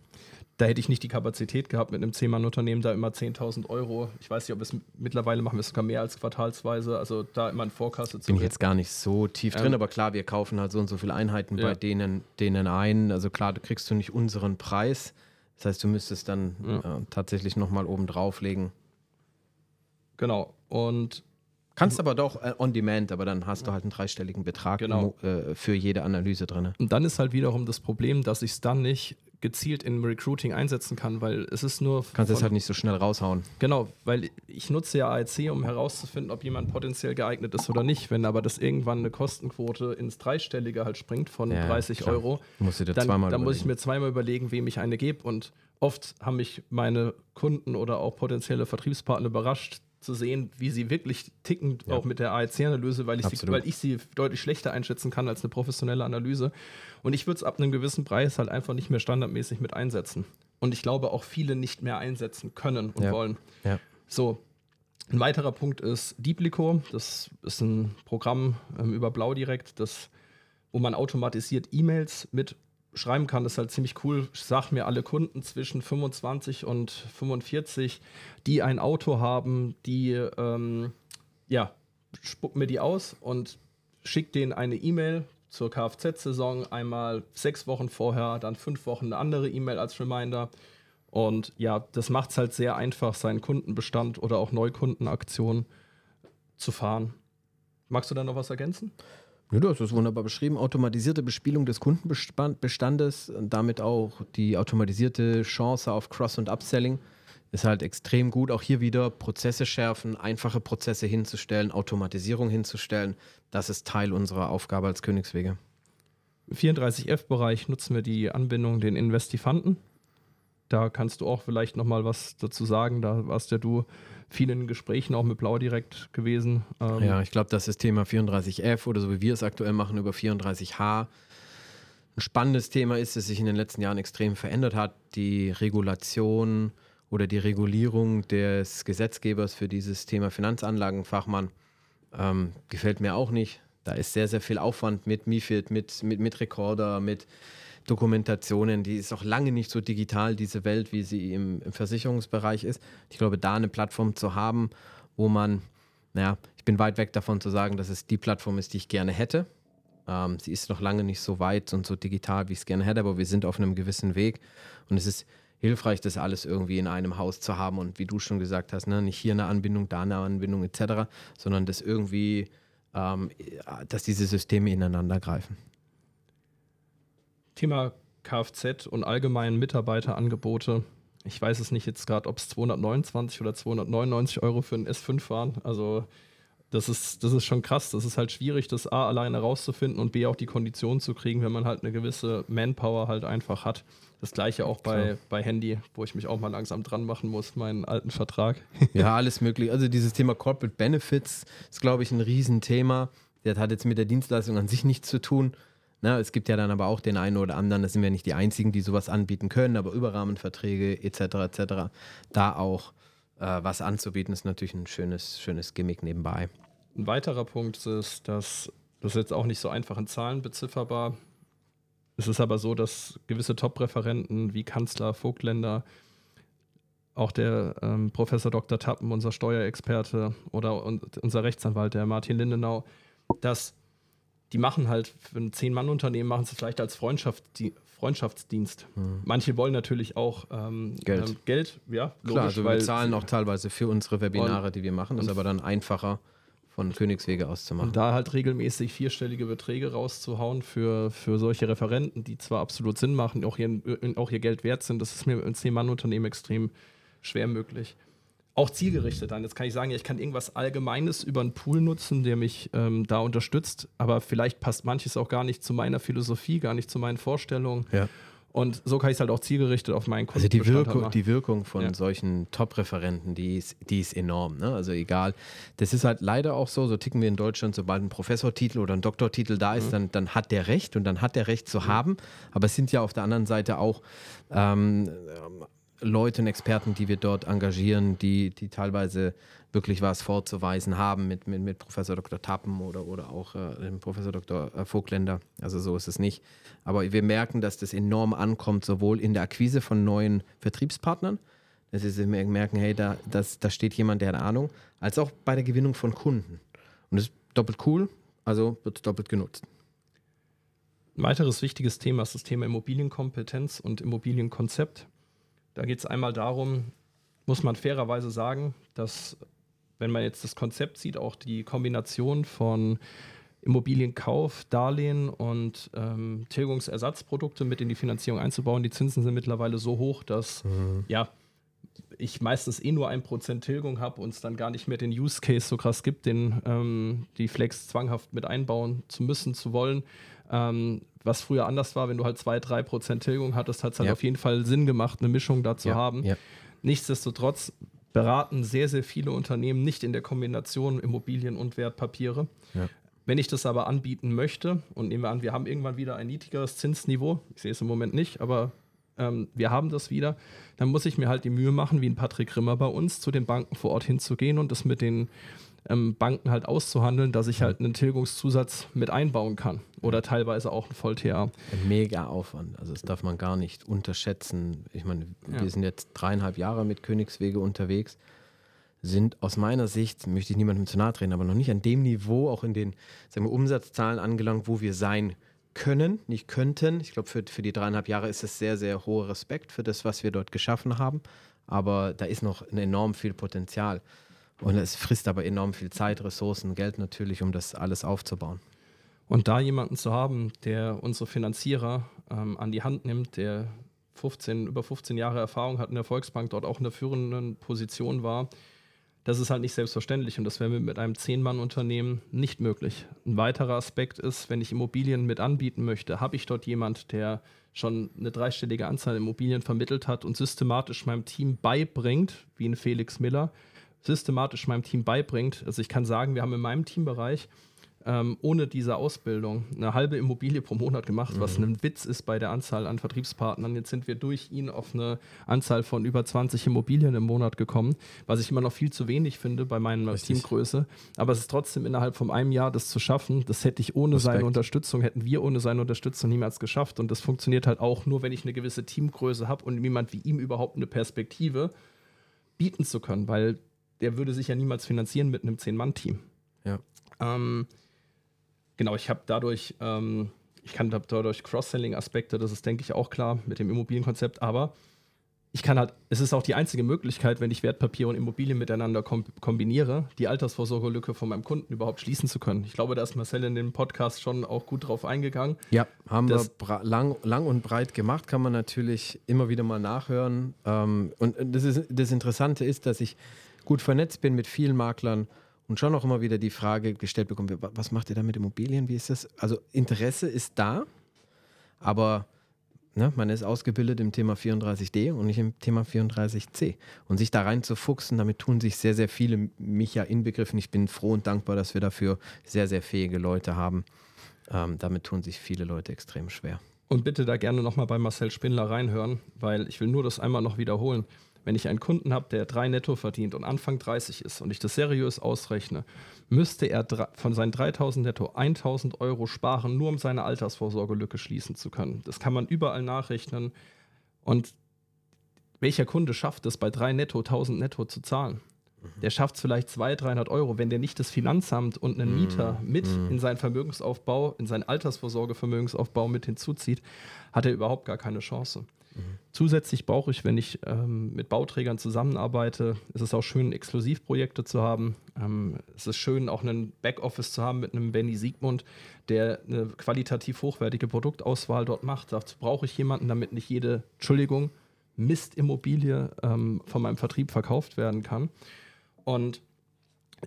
Da hätte ich nicht die Kapazität gehabt, mit einem Zehn-Mann-Unternehmen da immer 10.000 Euro. Ich weiß nicht, ob es mittlerweile machen wir es sogar mehr als quartalsweise. Also da immer in Vorkasse zu. Bin ich jetzt gar nicht so tief drin, ähm, aber klar, wir kaufen halt so und so viele Einheiten ja. bei denen, denen ein. Also klar, du kriegst du nicht unseren Preis. Das heißt, du müsstest dann ja. äh, tatsächlich nochmal oben drauflegen. Genau. Und Kannst aber doch äh, on demand, aber dann hast du halt einen dreistelligen Betrag genau. äh, für jede Analyse drin. Und dann ist halt wiederum das Problem, dass ich es dann nicht gezielt im Recruiting einsetzen kann, weil es ist nur. Kannst es halt nicht so schnell raushauen. Genau, weil ich nutze ja AEC, um herauszufinden, ob jemand potenziell geeignet ist oder nicht. Wenn aber das irgendwann eine Kostenquote ins Dreistellige halt springt von ja, 30 klar. Euro, musst du dir dann, zweimal dann muss ich mir zweimal überlegen, wem ich eine gebe. Und oft haben mich meine Kunden oder auch potenzielle Vertriebspartner überrascht, zu sehen, wie sie wirklich ticken, ja. auch mit der AEC-Analyse, weil, ich sie, weil ich sie deutlich schlechter einschätzen kann als eine professionelle Analyse. Und ich würde es ab einem gewissen Preis halt einfach nicht mehr standardmäßig mit einsetzen. Und ich glaube auch viele nicht mehr einsetzen können und ja. wollen. Ja. So, ein weiterer Punkt ist Deeplico. Das ist ein Programm ähm, über Blau direkt, das, wo man automatisiert E-Mails mit schreiben kann. Ist halt ziemlich cool. Ich sage mir alle Kunden zwischen 25 und 45, die ein Auto haben, die, ähm, ja, spuckt mir die aus und schickt denen eine E-Mail zur Kfz-Saison. Einmal sechs Wochen vorher, dann fünf Wochen eine andere E-Mail als Reminder. Und ja, das macht es halt sehr einfach, seinen Kundenbestand oder auch Neukundenaktionen zu fahren. Magst du da noch was ergänzen? Ja, hast es wunderbar beschrieben. Automatisierte Bespielung des Kundenbestandes und damit auch die automatisierte Chance auf Cross- und Upselling ist halt extrem gut. Auch hier wieder Prozesse schärfen, einfache Prozesse hinzustellen, Automatisierung hinzustellen. Das ist Teil unserer Aufgabe als Königswege. Im 34F-Bereich nutzen wir die Anbindung den Investifanten. Da kannst du auch vielleicht nochmal was dazu sagen. Da warst ja du viel in Gesprächen auch mit Blau direkt gewesen. Ähm ja, ich glaube, das ist Thema 34F oder so wie wir es aktuell machen über 34H. Ein spannendes Thema ist, das sich in den letzten Jahren extrem verändert hat. Die Regulation oder die Regulierung des Gesetzgebers für dieses Thema Finanzanlagenfachmann ähm, gefällt mir auch nicht. Da ist sehr, sehr viel Aufwand mit MIFID, mit, mit, mit Recorder, mit Dokumentationen, die ist auch lange nicht so digital, diese Welt, wie sie im, im Versicherungsbereich ist. Ich glaube, da eine Plattform zu haben, wo man, naja, ich bin weit weg davon zu sagen, dass es die Plattform ist, die ich gerne hätte. Ähm, sie ist noch lange nicht so weit und so digital, wie ich es gerne hätte, aber wir sind auf einem gewissen Weg und es ist hilfreich, das alles irgendwie in einem Haus zu haben und wie du schon gesagt hast, ne, nicht hier eine Anbindung, da eine Anbindung etc., sondern dass irgendwie, ähm, dass diese Systeme ineinander greifen. Thema Kfz und allgemein Mitarbeiterangebote. Ich weiß es nicht jetzt gerade, ob es 229 oder 299 Euro für einen S5 waren. Also das ist, das ist schon krass. Das ist halt schwierig, das A alleine rauszufinden und B auch die Kondition zu kriegen, wenn man halt eine gewisse Manpower halt einfach hat. Das gleiche auch bei, bei Handy, wo ich mich auch mal langsam dran machen muss, meinen alten Vertrag. *laughs* Ja, alles möglich. Also dieses Thema Corporate Benefits ist, glaube ich, ein Riesenthema. Das hat jetzt mit der Dienstleistung an sich nichts zu tun. Na, es gibt ja dann aber auch den einen oder anderen, das sind wir nicht die einzigen, die sowas anbieten können, aber Überrahmenverträge etc. etc. Da auch äh, was anzubieten, ist natürlich ein schönes, schönes Gimmick nebenbei. Ein weiterer Punkt ist, dass das ist jetzt auch nicht so einfach in Zahlen bezifferbar. Es ist aber so, dass gewisse Top-Referenten wie Kanzler, Vogtländer, auch der ähm, Professor Dr. Tappen, unser Steuerexperte oder unser Rechtsanwalt, der Martin Lindenau, dass die machen halt für ein Zehn-Mann-Unternehmen, machen sie vielleicht als Freundschaftsdi Freundschaftsdienst. Hm. Manche wollen natürlich auch ähm, Geld. Ähm, Geld, ja, logisch, Klar, also wir zahlen auch teilweise für unsere Webinare, die wir machen. Das ist aber dann einfacher von Königswege aus zu machen. Und da halt regelmäßig vierstellige Beträge rauszuhauen für, für solche Referenten, die zwar absolut Sinn machen, auch ihr, auch ihr Geld wert sind, das ist mir im Zehn-Mann-Unternehmen extrem schwer möglich auch zielgerichtet an. Jetzt kann ich sagen, ja, ich kann irgendwas Allgemeines über einen Pool nutzen, der mich ähm, da unterstützt, aber vielleicht passt manches auch gar nicht zu meiner Philosophie, gar nicht zu meinen Vorstellungen. Ja. Und so kann ich es halt auch zielgerichtet auf meinen Kunden Also die Wirkung, die Wirkung von ja. solchen Top-Referenten, die ist, die ist enorm. Ne? Also egal. Das ist halt leider auch so, so ticken wir in Deutschland, sobald ein Professortitel oder ein Doktortitel da ist, mhm. dann, dann hat der Recht und dann hat der Recht zu mhm. haben. Aber es sind ja auf der anderen Seite auch ähm, Leute und Experten, die wir dort engagieren, die, die teilweise wirklich was vorzuweisen haben mit, mit, mit Professor Dr. Tappen oder, oder auch äh, Professor Dr. Äh, Vogtländer. Also so ist es nicht. Aber wir merken, dass das enorm ankommt, sowohl in der Akquise von neuen Vertriebspartnern, dass sie merken, hey, da, das, da steht jemand, der hat Ahnung, als auch bei der Gewinnung von Kunden. Und das ist doppelt cool, also wird doppelt genutzt. Ein weiteres wichtiges Thema ist das Thema Immobilienkompetenz und Immobilienkonzept. Da geht es einmal darum, muss man fairerweise sagen, dass wenn man jetzt das Konzept sieht, auch die Kombination von Immobilienkauf, Darlehen und ähm, Tilgungsersatzprodukte mit in die Finanzierung einzubauen. Die Zinsen sind mittlerweile so hoch, dass mhm. ja, ich meistens eh nur ein Prozent Tilgung habe und es dann gar nicht mehr den Use Case so krass gibt, den ähm, die Flex zwanghaft mit einbauen zu müssen, zu wollen. Ähm, was früher anders war, wenn du halt 2-3% Tilgung hattest, hat es halt ja. auf jeden Fall Sinn gemacht, eine Mischung da zu ja. haben. Ja. Nichtsdestotrotz beraten sehr, sehr viele Unternehmen nicht in der Kombination Immobilien und Wertpapiere. Wenn ich das aber anbieten möchte, und nehmen wir an, wir haben irgendwann wieder ein niedrigeres Zinsniveau, ich sehe es im Moment nicht, aber ähm, wir haben das wieder, dann muss ich mir halt die Mühe machen, wie ein Patrick Rimmer bei uns, zu den Banken vor Ort hinzugehen und das mit den ähm, Banken halt auszuhandeln, dass ich halt einen Tilgungszusatz mit einbauen kann oder teilweise auch ein Voll-TA. Mega Aufwand, also das darf man gar nicht unterschätzen. Ich meine, ja. wir sind jetzt dreieinhalb Jahre mit Königswege unterwegs, sind aus meiner Sicht, möchte ich niemandem zu nahe treten, aber noch nicht an dem Niveau, auch in den sagen wir, Umsatzzahlen angelangt, wo wir sein können, nicht könnten. Ich glaube, für, für die dreieinhalb Jahre ist es sehr, sehr hoher Respekt für das, was wir dort geschaffen haben. Aber da ist noch enorm viel Potenzial. Und es frisst aber enorm viel Zeit, Ressourcen, Geld natürlich, um das alles aufzubauen. Und da jemanden zu haben, der unsere Finanzierer ähm, an die Hand nimmt, der 15, über 15 Jahre Erfahrung hat in der Volksbank, dort auch in der führenden Position war, das ist halt nicht selbstverständlich und das wäre mit einem Zehn-Mann-Unternehmen nicht möglich. Ein weiterer Aspekt ist, wenn ich Immobilien mit anbieten möchte, habe ich dort jemand, der schon eine dreistellige Anzahl Immobilien vermittelt hat und systematisch meinem Team beibringt, wie ein Felix Miller, systematisch meinem Team beibringt. Also ich kann sagen, wir haben in meinem Teambereich ähm, ohne diese Ausbildung eine halbe Immobilie pro Monat gemacht, mhm. was ein Witz ist bei der Anzahl an Vertriebspartnern. Jetzt sind wir durch ihn auf eine Anzahl von über 20 Immobilien im Monat gekommen, was ich immer noch viel zu wenig finde bei meiner Richtig. Teamgröße. Aber es ist trotzdem innerhalb von einem Jahr das zu schaffen. Das hätte ich ohne Respekt. seine Unterstützung, hätten wir ohne seine Unterstützung niemals geschafft. Und das funktioniert halt auch nur, wenn ich eine gewisse Teamgröße habe und jemand wie ihm überhaupt eine Perspektive bieten zu können, weil der würde sich ja niemals finanzieren mit einem Zehn-Mann-Team. Ja. Ähm, genau, ich habe dadurch, ähm, ich kann dadurch Cross-Selling-Aspekte, das ist, denke ich, auch klar mit dem Immobilienkonzept, aber ich kann halt, es ist auch die einzige Möglichkeit, wenn ich Wertpapier und Immobilien miteinander kom kombiniere, die Altersvorsorgelücke von meinem Kunden überhaupt schließen zu können. Ich glaube, da ist Marcel in dem Podcast schon auch gut drauf eingegangen. Ja, haben wir lang, lang und breit gemacht, kann man natürlich immer wieder mal nachhören. Ähm, und das, ist, das Interessante ist, dass ich gut vernetzt bin mit vielen Maklern und schon auch immer wieder die Frage gestellt bekomme, was macht ihr da mit Immobilien? Wie ist das? Also Interesse ist da, aber ne, man ist ausgebildet im Thema 34D und nicht im Thema 34C. Und sich da rein zu fuchsen, damit tun sich sehr, sehr viele, mich ja inbegriffen. Ich bin froh und dankbar, dass wir dafür sehr, sehr fähige Leute haben. Ähm, damit tun sich viele Leute extrem schwer. Und bitte da gerne nochmal bei Marcel Spindler reinhören, weil ich will nur das einmal noch wiederholen. Wenn ich einen Kunden habe, der drei netto verdient und Anfang 30 ist und ich das seriös ausrechne, müsste er von seinen 3000 netto 1000 Euro sparen, nur um seine Altersvorsorgelücke schließen zu können. Das kann man überall nachrechnen. Und welcher Kunde schafft es, bei drei netto 1000 netto zu zahlen? Mhm. Der schafft es vielleicht 200, 300 Euro. Wenn der nicht das Finanzamt und einen mhm. Mieter mit mhm. in seinen Vermögensaufbau, in seinen Altersvorsorgevermögensaufbau mit hinzuzieht, hat er überhaupt gar keine Chance. Zusätzlich brauche ich, wenn ich ähm, mit Bauträgern zusammenarbeite, ist es auch schön, Exklusivprojekte zu haben. Ähm, es ist schön, auch einen Backoffice zu haben mit einem Benny Siegmund, der eine qualitativ hochwertige Produktauswahl dort macht. Dazu brauche ich jemanden, damit nicht jede, Entschuldigung, Mistimmobilie ähm, von meinem Vertrieb verkauft werden kann. Und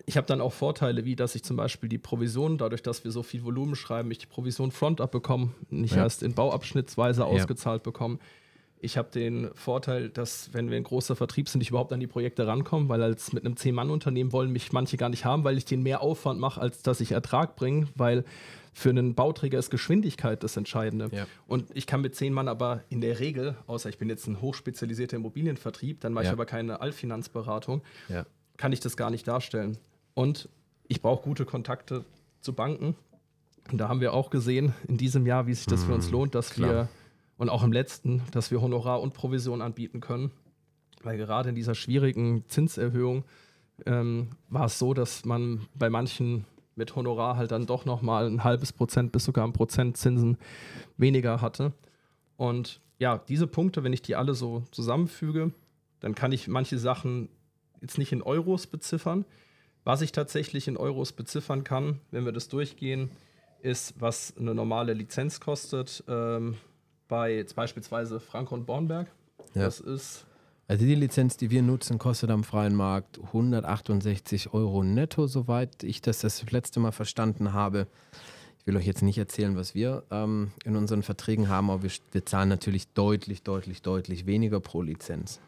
ich habe dann auch Vorteile, wie dass ich zum Beispiel die Provision, dadurch, dass wir so viel Volumen schreiben, ich die Provision Frontup bekomme, nicht ja. erst in Bauabschnittsweise ja. ausgezahlt bekomme. Ich habe den Vorteil, dass, wenn wir ein großer Vertrieb sind, ich überhaupt an die Projekte rankomme, weil als mit einem Zehn-Mann-Unternehmen wollen mich manche gar nicht haben, weil ich den mehr Aufwand mache, als dass ich Ertrag bringe, weil für einen Bauträger ist Geschwindigkeit das Entscheidende. Ja. Und ich kann mit zehn Mann aber in der Regel, außer ich bin jetzt ein hochspezialisierter Immobilienvertrieb, dann mache ja. ich aber keine Allfinanzberatung, ja. kann ich das gar nicht darstellen. Und ich brauche gute Kontakte zu Banken. Und da haben wir auch gesehen in diesem Jahr, wie sich das für uns hm, lohnt, dass Klar. wir und auch im letzten, dass wir Honorar und Provision anbieten können. Weil gerade in dieser schwierigen Zinserhöhung ähm, war es so, dass man bei manchen mit Honorar halt dann doch nochmal ein halbes Prozent bis sogar ein Prozent Zinsen weniger hatte. Und ja, diese Punkte, wenn ich die alle so zusammenfüge, dann kann ich manche Sachen jetzt nicht in Euros beziffern. Was ich tatsächlich in Euros beziffern kann, wenn wir das durchgehen, ist, was eine normale Lizenz kostet. Ähm, bei jetzt beispielsweise Frank und Bornberg. Ja. Das ist. Also die Lizenz, die wir nutzen, kostet am freien Markt 168 Euro netto, soweit ich das das letzte Mal verstanden habe. Ich will euch jetzt nicht erzählen, was wir ähm, in unseren Verträgen haben, aber wir, wir zahlen natürlich deutlich, deutlich, deutlich weniger pro Lizenz.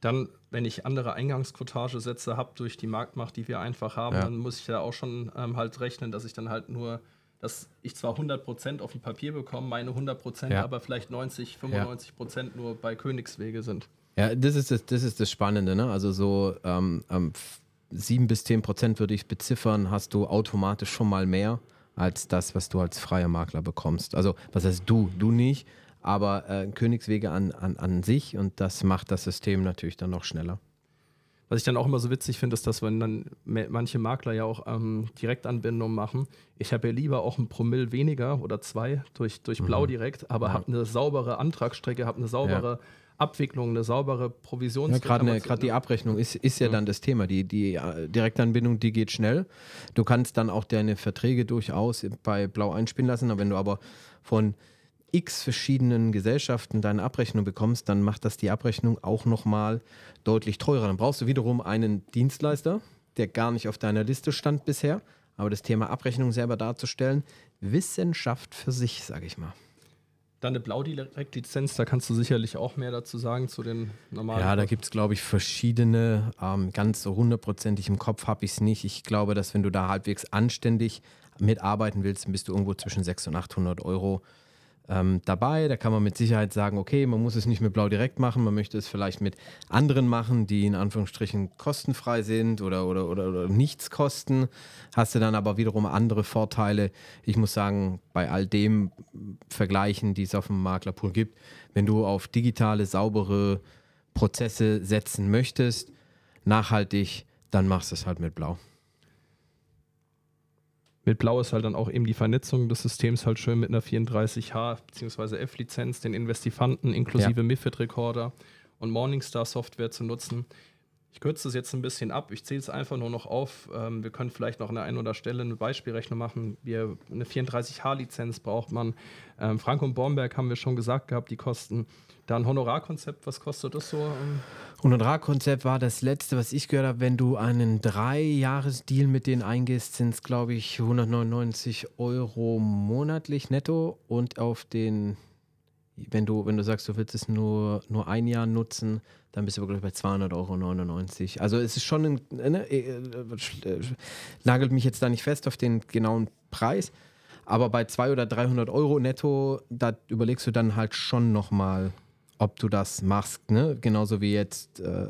Dann, wenn ich andere Eingangsquotagesätze habe durch die Marktmacht, die wir einfach haben, Ja. dann muss ich da auch schon ähm, halt rechnen, dass ich dann halt nur, dass ich zwar 100% auf dem Papier bekomme, meine 100%, Ja. aber vielleicht 90, 95% nur bei Königswege sind. Ja, das ist das, das, ist das Spannende, ne? Also so ähm, ähm, f- 7 bis 10 Prozent würde ich beziffern, hast du automatisch schon mal mehr als das, was du als freier Makler bekommst. Also, was heißt du? Du nicht, aber äh, Königswege an, an, an sich und das macht das System natürlich dann noch schneller. Was ich dann auch immer so witzig finde, ist, dass wenn dann manche Makler ja auch ähm, Direktanbindungen machen, ich habe ja lieber auch ein Promille weniger oder zwei durch, durch Blau direkt, aber Mhm. Ja. habe eine saubere Antragsstrecke, habe eine saubere Abwicklung, eine saubere Ja, Provisions. gerade ne, die Abrechnung ist, ist ja dann das Thema. Die, die äh, Direktanbindung, die geht schnell. Du kannst dann auch deine Verträge durchaus bei Blau einspielen lassen, aber wenn du aber von x verschiedenen Gesellschaften deine Abrechnung bekommst, dann macht das die Abrechnung auch nochmal deutlich teurer. Dann brauchst du wiederum einen Dienstleister, der gar nicht auf deiner Liste stand bisher. Aber das Thema Abrechnung selber darzustellen, Wissenschaft für sich, sage ich mal. Dann eine Blau-Direkt-Lizenz, da kannst du sicherlich auch mehr dazu sagen zu den normalen. Ja, da gibt es, glaube ich, verschiedene. Ähm, ganz so hundertprozentig im Kopf habe ich es nicht. Ich glaube, dass wenn du da halbwegs anständig mitarbeiten willst, bist du irgendwo zwischen 600 und 800 Euro ähm, dabei. Da kann man mit Sicherheit sagen, okay, man muss es nicht mit Blau direkt machen, man möchte es vielleicht mit anderen machen, die in Anführungsstrichen kostenfrei sind oder, oder, oder, oder nichts kosten. Hast du dann aber wiederum andere Vorteile. Ich muss sagen, bei all dem Vergleichen, die es auf dem Maklerpool gibt, wenn du auf digitale, saubere Prozesse setzen möchtest, nachhaltig, dann machst du es halt mit Blau. Mit Blau ist halt dann auch eben die Vernetzung des Systems halt schön mit einer 34H bzw. F-Lizenz, den Investifanten inklusive MIFID-Recorder und Morningstar-Software zu nutzen. Ich kürze das jetzt ein bisschen ab. Ich zähle es einfach nur noch auf. Ähm, wir können vielleicht noch an der einen oder Stelle eine Beispielrechnung machen. Wir, eine 34H-Lizenz braucht man. Ähm, Frank und Bornberg haben wir schon gesagt gehabt, die kosten. Dann Honorarkonzept, was kostet das so? Ähm, Honorarkonzept war das letzte, was ich gehört habe. Wenn du einen Drei-Jahres-Deal mit denen eingehst, sind es, glaube ich, 199 Euro monatlich netto. Und auf den, wenn du, wenn du sagst, du willst es nur, nur ein Jahr nutzen, dann bist du wirklich bei 200,99 Euro. Also es ist schon ein, ne, äh, äh, nagelt mich jetzt da nicht fest auf den genauen Preis. Aber bei 200 oder 300 Euro netto, da überlegst du dann halt schon nochmal, ob du das machst. Ne? Genauso wie jetzt äh,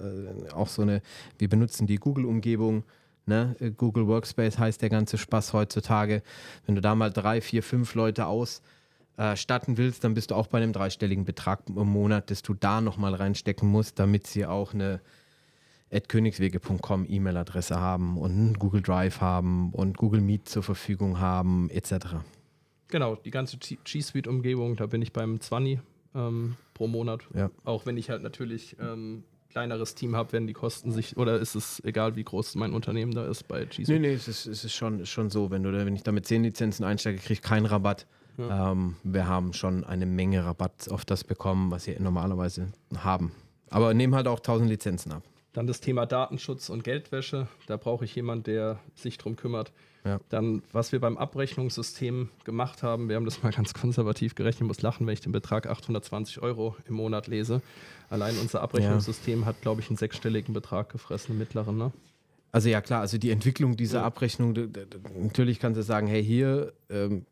auch so eine, wir benutzen die Google-Umgebung. Ne? Äh, Google Workspace heißt der ganze Spaß heutzutage. Wenn du da mal drei, vier, fünf Leute ausstatten willst, dann bist du auch bei einem dreistelligen Betrag im Monat, dass du da nochmal reinstecken musst, damit sie auch eine königswege.com E-Mail-Adresse haben und Google Drive haben und Google Meet zur Verfügung haben, etc. Genau, die ganze G Suite-Umgebung, da bin ich beim 20 ähm, pro Monat. Ja. Auch wenn ich halt natürlich ähm, kleineres Team habe, werden die Kosten sich, oder ist es egal, wie groß mein Unternehmen da ist bei G Nee, nee, es ist, es ist schon, schon so, wenn, du, wenn ich da mit 10 Lizenzen einsteige, kriege ich keinen Rabatt. Ähm, wir haben schon eine Menge Rabatt auf das bekommen, was wir normalerweise haben. Aber nehmen halt auch 1000 Lizenzen ab. Dann das Thema Datenschutz und Geldwäsche, da brauche ich jemanden, der sich drum kümmert. Ja. Dann, was wir beim Abrechnungssystem gemacht haben, wir haben das mal *laughs* ganz konservativ gerechnet, ich muss lachen, wenn ich den Betrag 820 Euro im Monat lese. Allein unser Abrechnungssystem hat, glaube ich, einen sechsstelligen Betrag gefressen, einen mittleren. Ne? Also ja klar, also die Entwicklung dieser Ja. Abrechnung, natürlich kannst du sagen, hey hier, ähm,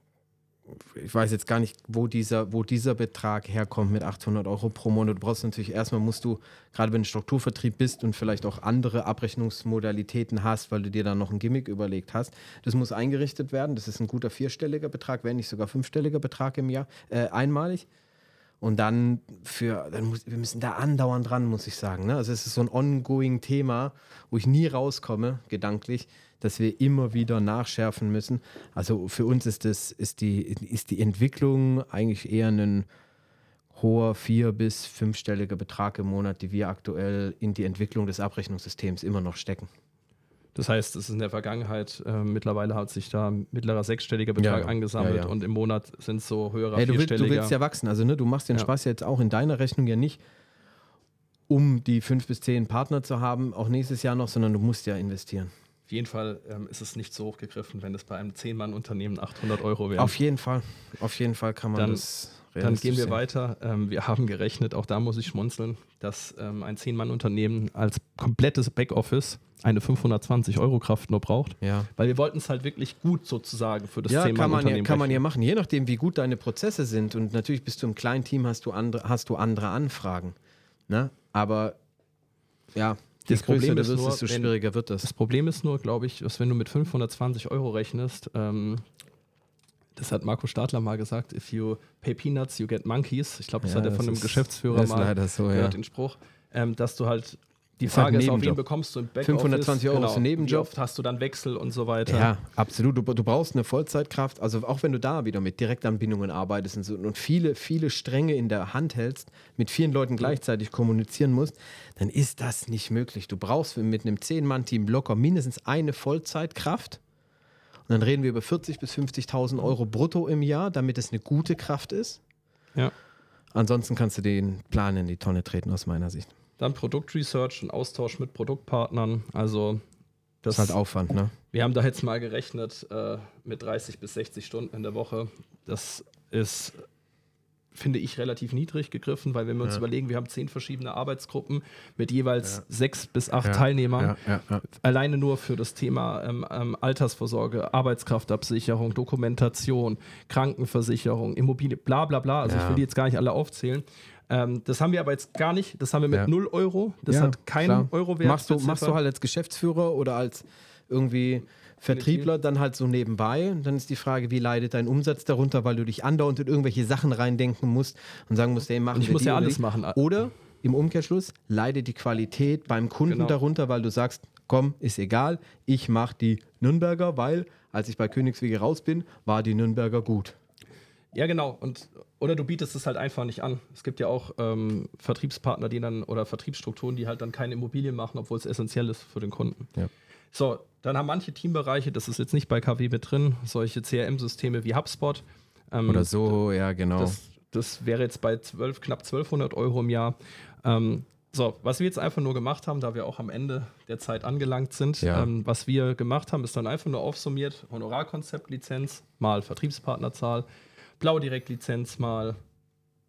ich weiß jetzt gar nicht, wo dieser, wo dieser Betrag herkommt mit 800 Euro pro Monat. Du brauchst natürlich erstmal, musst du, gerade wenn du Strukturvertrieb bist und vielleicht auch andere Abrechnungsmodalitäten hast, weil du dir dann noch ein Gimmick überlegt hast, das muss eingerichtet werden. Das ist ein guter vierstelliger Betrag, wenn nicht sogar fünfstelliger Betrag im Jahr, äh, einmalig. Und dann für, dann muss, wir müssen da andauernd dran, muss ich sagen. Ne? Also es ist so ein ongoing Thema, wo ich nie rauskomme, gedanklich, dass wir immer wieder nachschärfen müssen. Also für uns ist das, ist die, ist die Entwicklung eigentlich eher ein hoher vier- bis fünfstelliger Betrag im Monat, die wir aktuell in die Entwicklung des Abrechnungssystems immer noch stecken. Das heißt, es ist in der Vergangenheit, äh, mittlerweile hat sich da mittlerer sechsstelliger Betrag Ja, angesammelt Ja, ja. und im Monat sind es so höherer Hey, du, willst, du vierstelliger. willst ja wachsen. Also ne, du machst den. Spaß jetzt auch in deiner Rechnung ja nicht, um die fünf bis zehn Partner zu haben, auch nächstes Jahr noch, sondern du musst ja investieren. Auf jeden Fall ähm, ist es nicht so hochgegriffen, wenn es bei einem 10-Mann-Unternehmen 800 Euro wären. Auf jeden Fall. Auf jeden Fall kann man Dann- das. Dann gehen wir sehen. weiter. Ähm, wir haben gerechnet, auch da muss ich schmunzeln, dass ähm, ein 10-Mann-Unternehmen als komplettes Backoffice eine 520-Euro-Kraft nur braucht. Ja. Weil wir wollten es halt wirklich gut sozusagen für das Ja, kann man ja, Zehn-Mann-Unternehmen kann man ja machen, je nachdem, wie gut deine Prozesse sind. Und natürlich bist du im kleinen Team, hast du andere, hast du andere Anfragen. Ne? Aber ja, Das Problem größer ist wirst, nur, desto schwieriger wird das. Das Problem ist nur, glaube ich, dass wenn du mit 520 Euro rechnest, ähm, das hat Marco Stadler mal gesagt, if you pay peanuts, you get monkeys. Ich glaube, das Ja, hat er das von einem Geschäftsführer mal so, gehört, ja. den Spruch, ähm, dass du halt die Ist halt Frage ist, auf wen Nebenjob. bekommst du im Backoffice? 520 Euro ist ein Nebenjob. Wie oft hast du dann Wechsel und so weiter? Ja, absolut. Du, du brauchst eine Vollzeitkraft. Also auch wenn du da wieder mit Direktanbindungen arbeitest und, so, und viele, viele Stränge in der Hand hältst, mit vielen Leuten gleichzeitig kommunizieren musst, dann ist das nicht möglich. Du brauchst mit einem 10-Mann-Team locker mindestens eine Vollzeitkraft. Und dann reden wir über 40.000 bis 50.000 Euro brutto im Jahr, damit es eine gute Kraft ist. Ja. Ansonsten kannst du den Plan in die Tonne treten, aus meiner Sicht. Dann Produktresearch und Austausch mit Produktpartnern. Also das, Das ist halt Aufwand, ne? Wir haben da jetzt mal gerechnet äh, mit 30 bis 60 Stunden in der Woche. Das ist, finde ich, relativ niedrig gegriffen, weil wenn wir uns Ja. überlegen, wir haben zehn verschiedene Arbeitsgruppen mit jeweils Ja. sechs bis acht Ja, Teilnehmern. Alleine nur für das Thema ähm, ähm, Altersvorsorge, Arbeitskraftabsicherung, Dokumentation, Krankenversicherung, Immobilie, bla bla bla. Also ich will die jetzt gar nicht alle aufzählen. Ähm, das haben wir aber jetzt gar nicht. Das haben wir mit Ja. 0 Euro. Das Ja, hat keinen klar. Euro wert. Machst du, machst du halt als Geschäftsführer oder als irgendwie Vertriebler dann halt so nebenbei. Und dann ist die Frage, wie leidet dein Umsatz darunter, weil du dich andauernd in irgendwelche Sachen reindenken musst und sagen musst, ey, machen Und ich muss ja alles machen. Oder im Umkehrschluss leidet die Qualität beim Kunden Genau. darunter, weil du sagst, komm, ist egal, ich mache die Nürnberger, weil als ich bei Königswege raus bin, war die Nürnberger gut. Ja, genau. Und, oder du bietest es halt einfach nicht an. Es gibt ja auch ähm, Vertriebspartner, die dann oder Vertriebsstrukturen, die halt dann keine Immobilien machen, obwohl es essentiell ist für den Kunden. Ja. So, dann haben manche Teambereiche, das ist jetzt nicht bei KW mit drin, solche CRM-Systeme wie HubSpot. Ähm, Oder so, ja, genau. Das, das wäre jetzt bei 12, knapp 1200 Euro im Jahr. Ähm, so, was wir jetzt einfach nur gemacht haben, da wir auch am Ende der Zeit angelangt sind, Ja. ähm, was wir gemacht haben, ist dann einfach nur aufsummiert: Honorarkonzept-Lizenz mal Vertriebspartnerzahl, Blau-Direkt-Lizenz mal,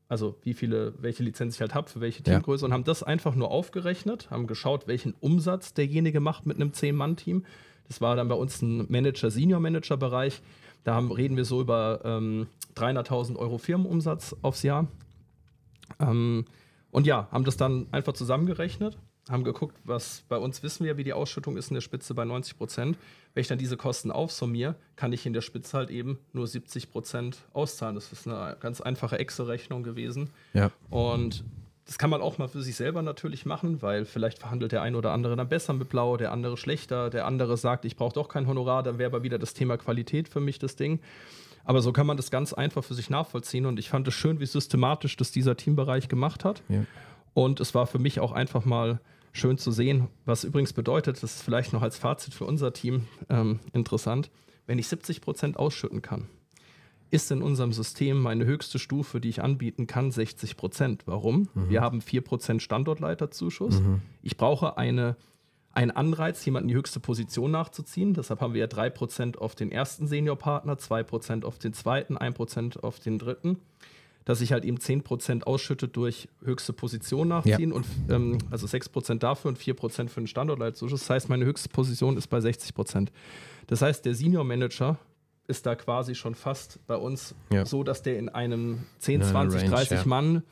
also wie viele, welche Lizenz ich halt habe, für welche Ja. Teamgröße und haben das einfach nur aufgerechnet, haben geschaut, welchen Umsatz derjenige macht mit einem 10-Mann-Team. Das war dann bei uns ein Manager-Senior-Manager-Bereich. Da haben, reden wir so über ähm, 300.000 Euro Firmenumsatz aufs Jahr. Ähm, und ja, haben das dann einfach zusammengerechnet, haben geguckt, was bei uns wissen wir, wie die Ausschüttung ist in der Spitze bei 90 Prozent. Wenn ich dann diese Kosten aufsummiere, kann ich in der Spitze halt eben nur 70 Prozent auszahlen. Das ist eine ganz einfache Excel-Rechnung gewesen. Ja. Und das kann man auch mal für sich selber natürlich machen, weil vielleicht verhandelt der ein oder andere dann besser mit Blau, der andere schlechter, der andere sagt, ich brauche doch kein Honorar, dann wäre aber wieder das Thema Qualität für mich das Ding. Aber so kann man das ganz einfach für sich nachvollziehen und ich fand es schön, wie systematisch das dieser Teambereich gemacht hat. Ja. Und es war für mich auch einfach mal schön zu sehen, was übrigens bedeutet, das ist vielleicht noch als Fazit für unser Team ähm, interessant, wenn ich 70 Prozent ausschütten kann, ist in unserem System meine höchste Stufe, die ich anbieten kann, 60 Prozent. Warum? Wir haben 4 Prozent Standortleiterzuschuss. Ich brauche eine, einen Anreiz, jemanden die höchste Position nachzuziehen. Deshalb haben wir ja 3 Prozent auf den ersten Seniorpartner, 2 Prozent auf den zweiten, 1 Prozent auf den dritten dass ich halt eben 10% ausschüttet durch höchste Position nachziehen und ähm, also 6% dafür und 4% für den Standortleitszuschuss. Das heißt, meine höchste Position ist bei 60%. Das heißt, der Senior Manager ist da quasi schon fast bei uns Ja. so, dass der in einem 10, In einer 20, Range, 30 ja. Mann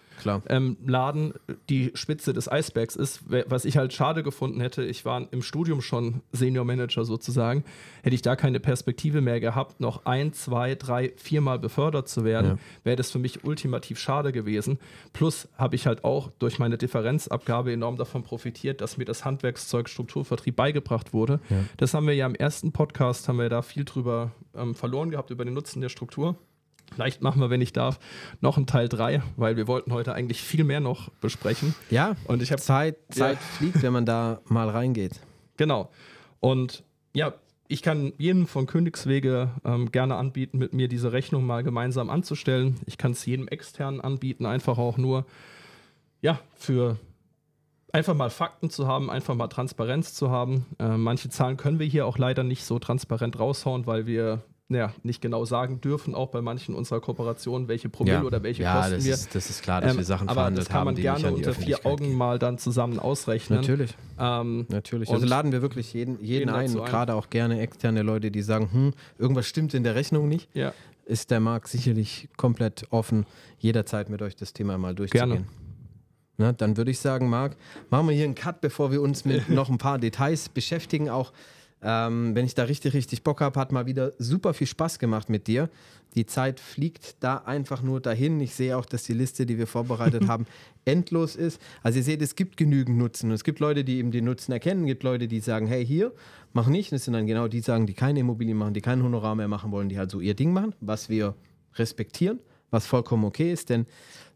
ähm, Laden die Spitze des Eisbergs ist. Was ich halt schade gefunden hätte, ich war im Studium schon Senior Manager sozusagen, hätte ich da keine Perspektive mehr gehabt, noch ein, zwei, drei, viermal befördert zu werden, Ja. wäre das für mich ultimativ schade gewesen. Plus habe ich halt auch durch meine Differenzabgabe enorm davon profitiert, dass mir das Handwerkszeug Strukturvertrieb beigebracht wurde. Das haben wir ja im ersten Podcast, haben wir da viel drüber ähm, verloren gehabt, über den Nutzen der Struktur. Vielleicht machen wir, wenn ich darf, noch einen Teil 3, weil wir wollten heute eigentlich viel mehr noch besprechen. Ja, Und ich habe Zeit, Zeit Ja. fliegt, wenn man da mal reingeht. Genau. Und ja, ich kann jedem von Königswege ähm, gerne anbieten, mit mir diese Rechnung mal gemeinsam anzustellen. Ich kann es jedem externen anbieten, einfach auch nur ja, für einfach mal Fakten zu haben, einfach mal Transparenz zu haben. Äh, manche Zahlen können wir hier auch leider nicht so transparent raushauen, weil wir ja, nicht genau sagen dürfen, auch bei manchen unserer Kooperationen, welche Promille Ja. oder welche ja, Kosten das wir. Ist, das ist klar, dass Ähm, wir Sachen aber verhandelt das kann haben, man gerne unter vier Augen gehen. mal dann zusammen ausrechnen. Natürlich. Ähm, Natürlich. Also laden wir wirklich jeden, jeden ein, ein. gerade auch gerne externe Leute, die sagen, hm, irgendwas stimmt in der Rechnung nicht. ja, Ist der Marc sicherlich komplett offen, jederzeit mit euch das Thema mal durchzugehen. Gerne. Na, dann würde ich sagen, Marc, machen wir hier einen Cut, bevor wir uns mit *laughs* noch ein paar Details beschäftigen. Auch ähm, wenn ich da richtig, richtig Bock habe, hat mal wieder super viel Spaß gemacht mit dir. Die Zeit fliegt da einfach nur dahin. Ich sehe auch, dass die Liste, die wir vorbereitet *laughs* haben, endlos ist. Also ihr seht, es gibt genügend Nutzen. Und es gibt Leute, die eben den Nutzen erkennen. Es gibt Leute, die sagen, hey, hier, mach nicht. Und es sind dann genau die sagen, die keine Immobilien machen, die kein Honorar mehr machen wollen, die halt so ihr Ding machen, was wir respektieren, was vollkommen okay ist. Denn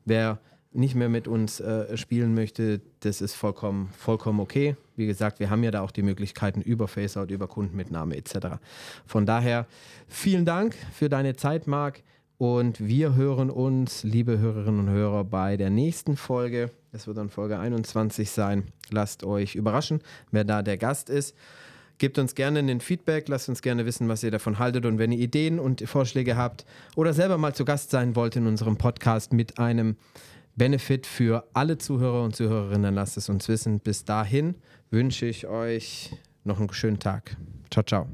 wer nicht mehr mit uns äh, spielen möchte, das ist vollkommen, vollkommen okay. Wie gesagt, wir haben ja da auch die Möglichkeiten über Faceout, über Kundenmitnahme etc. Von daher vielen Dank für deine Zeit, Marc. Und wir hören uns, liebe Hörerinnen und Hörer, bei der nächsten Folge. Das wird dann Folge 21 sein. Lasst euch überraschen, wer da der Gast ist. Gebt uns gerne ein Feedback, lasst uns gerne wissen, was ihr davon haltet und wenn ihr Ideen und Vorschläge habt oder selber mal zu Gast sein wollt in unserem Podcast mit einem Benefit für alle Zuhörer und Zuhörerinnen, lasst es uns wissen. Bis dahin wünsche ich euch noch einen schönen Tag. Ciao, ciao.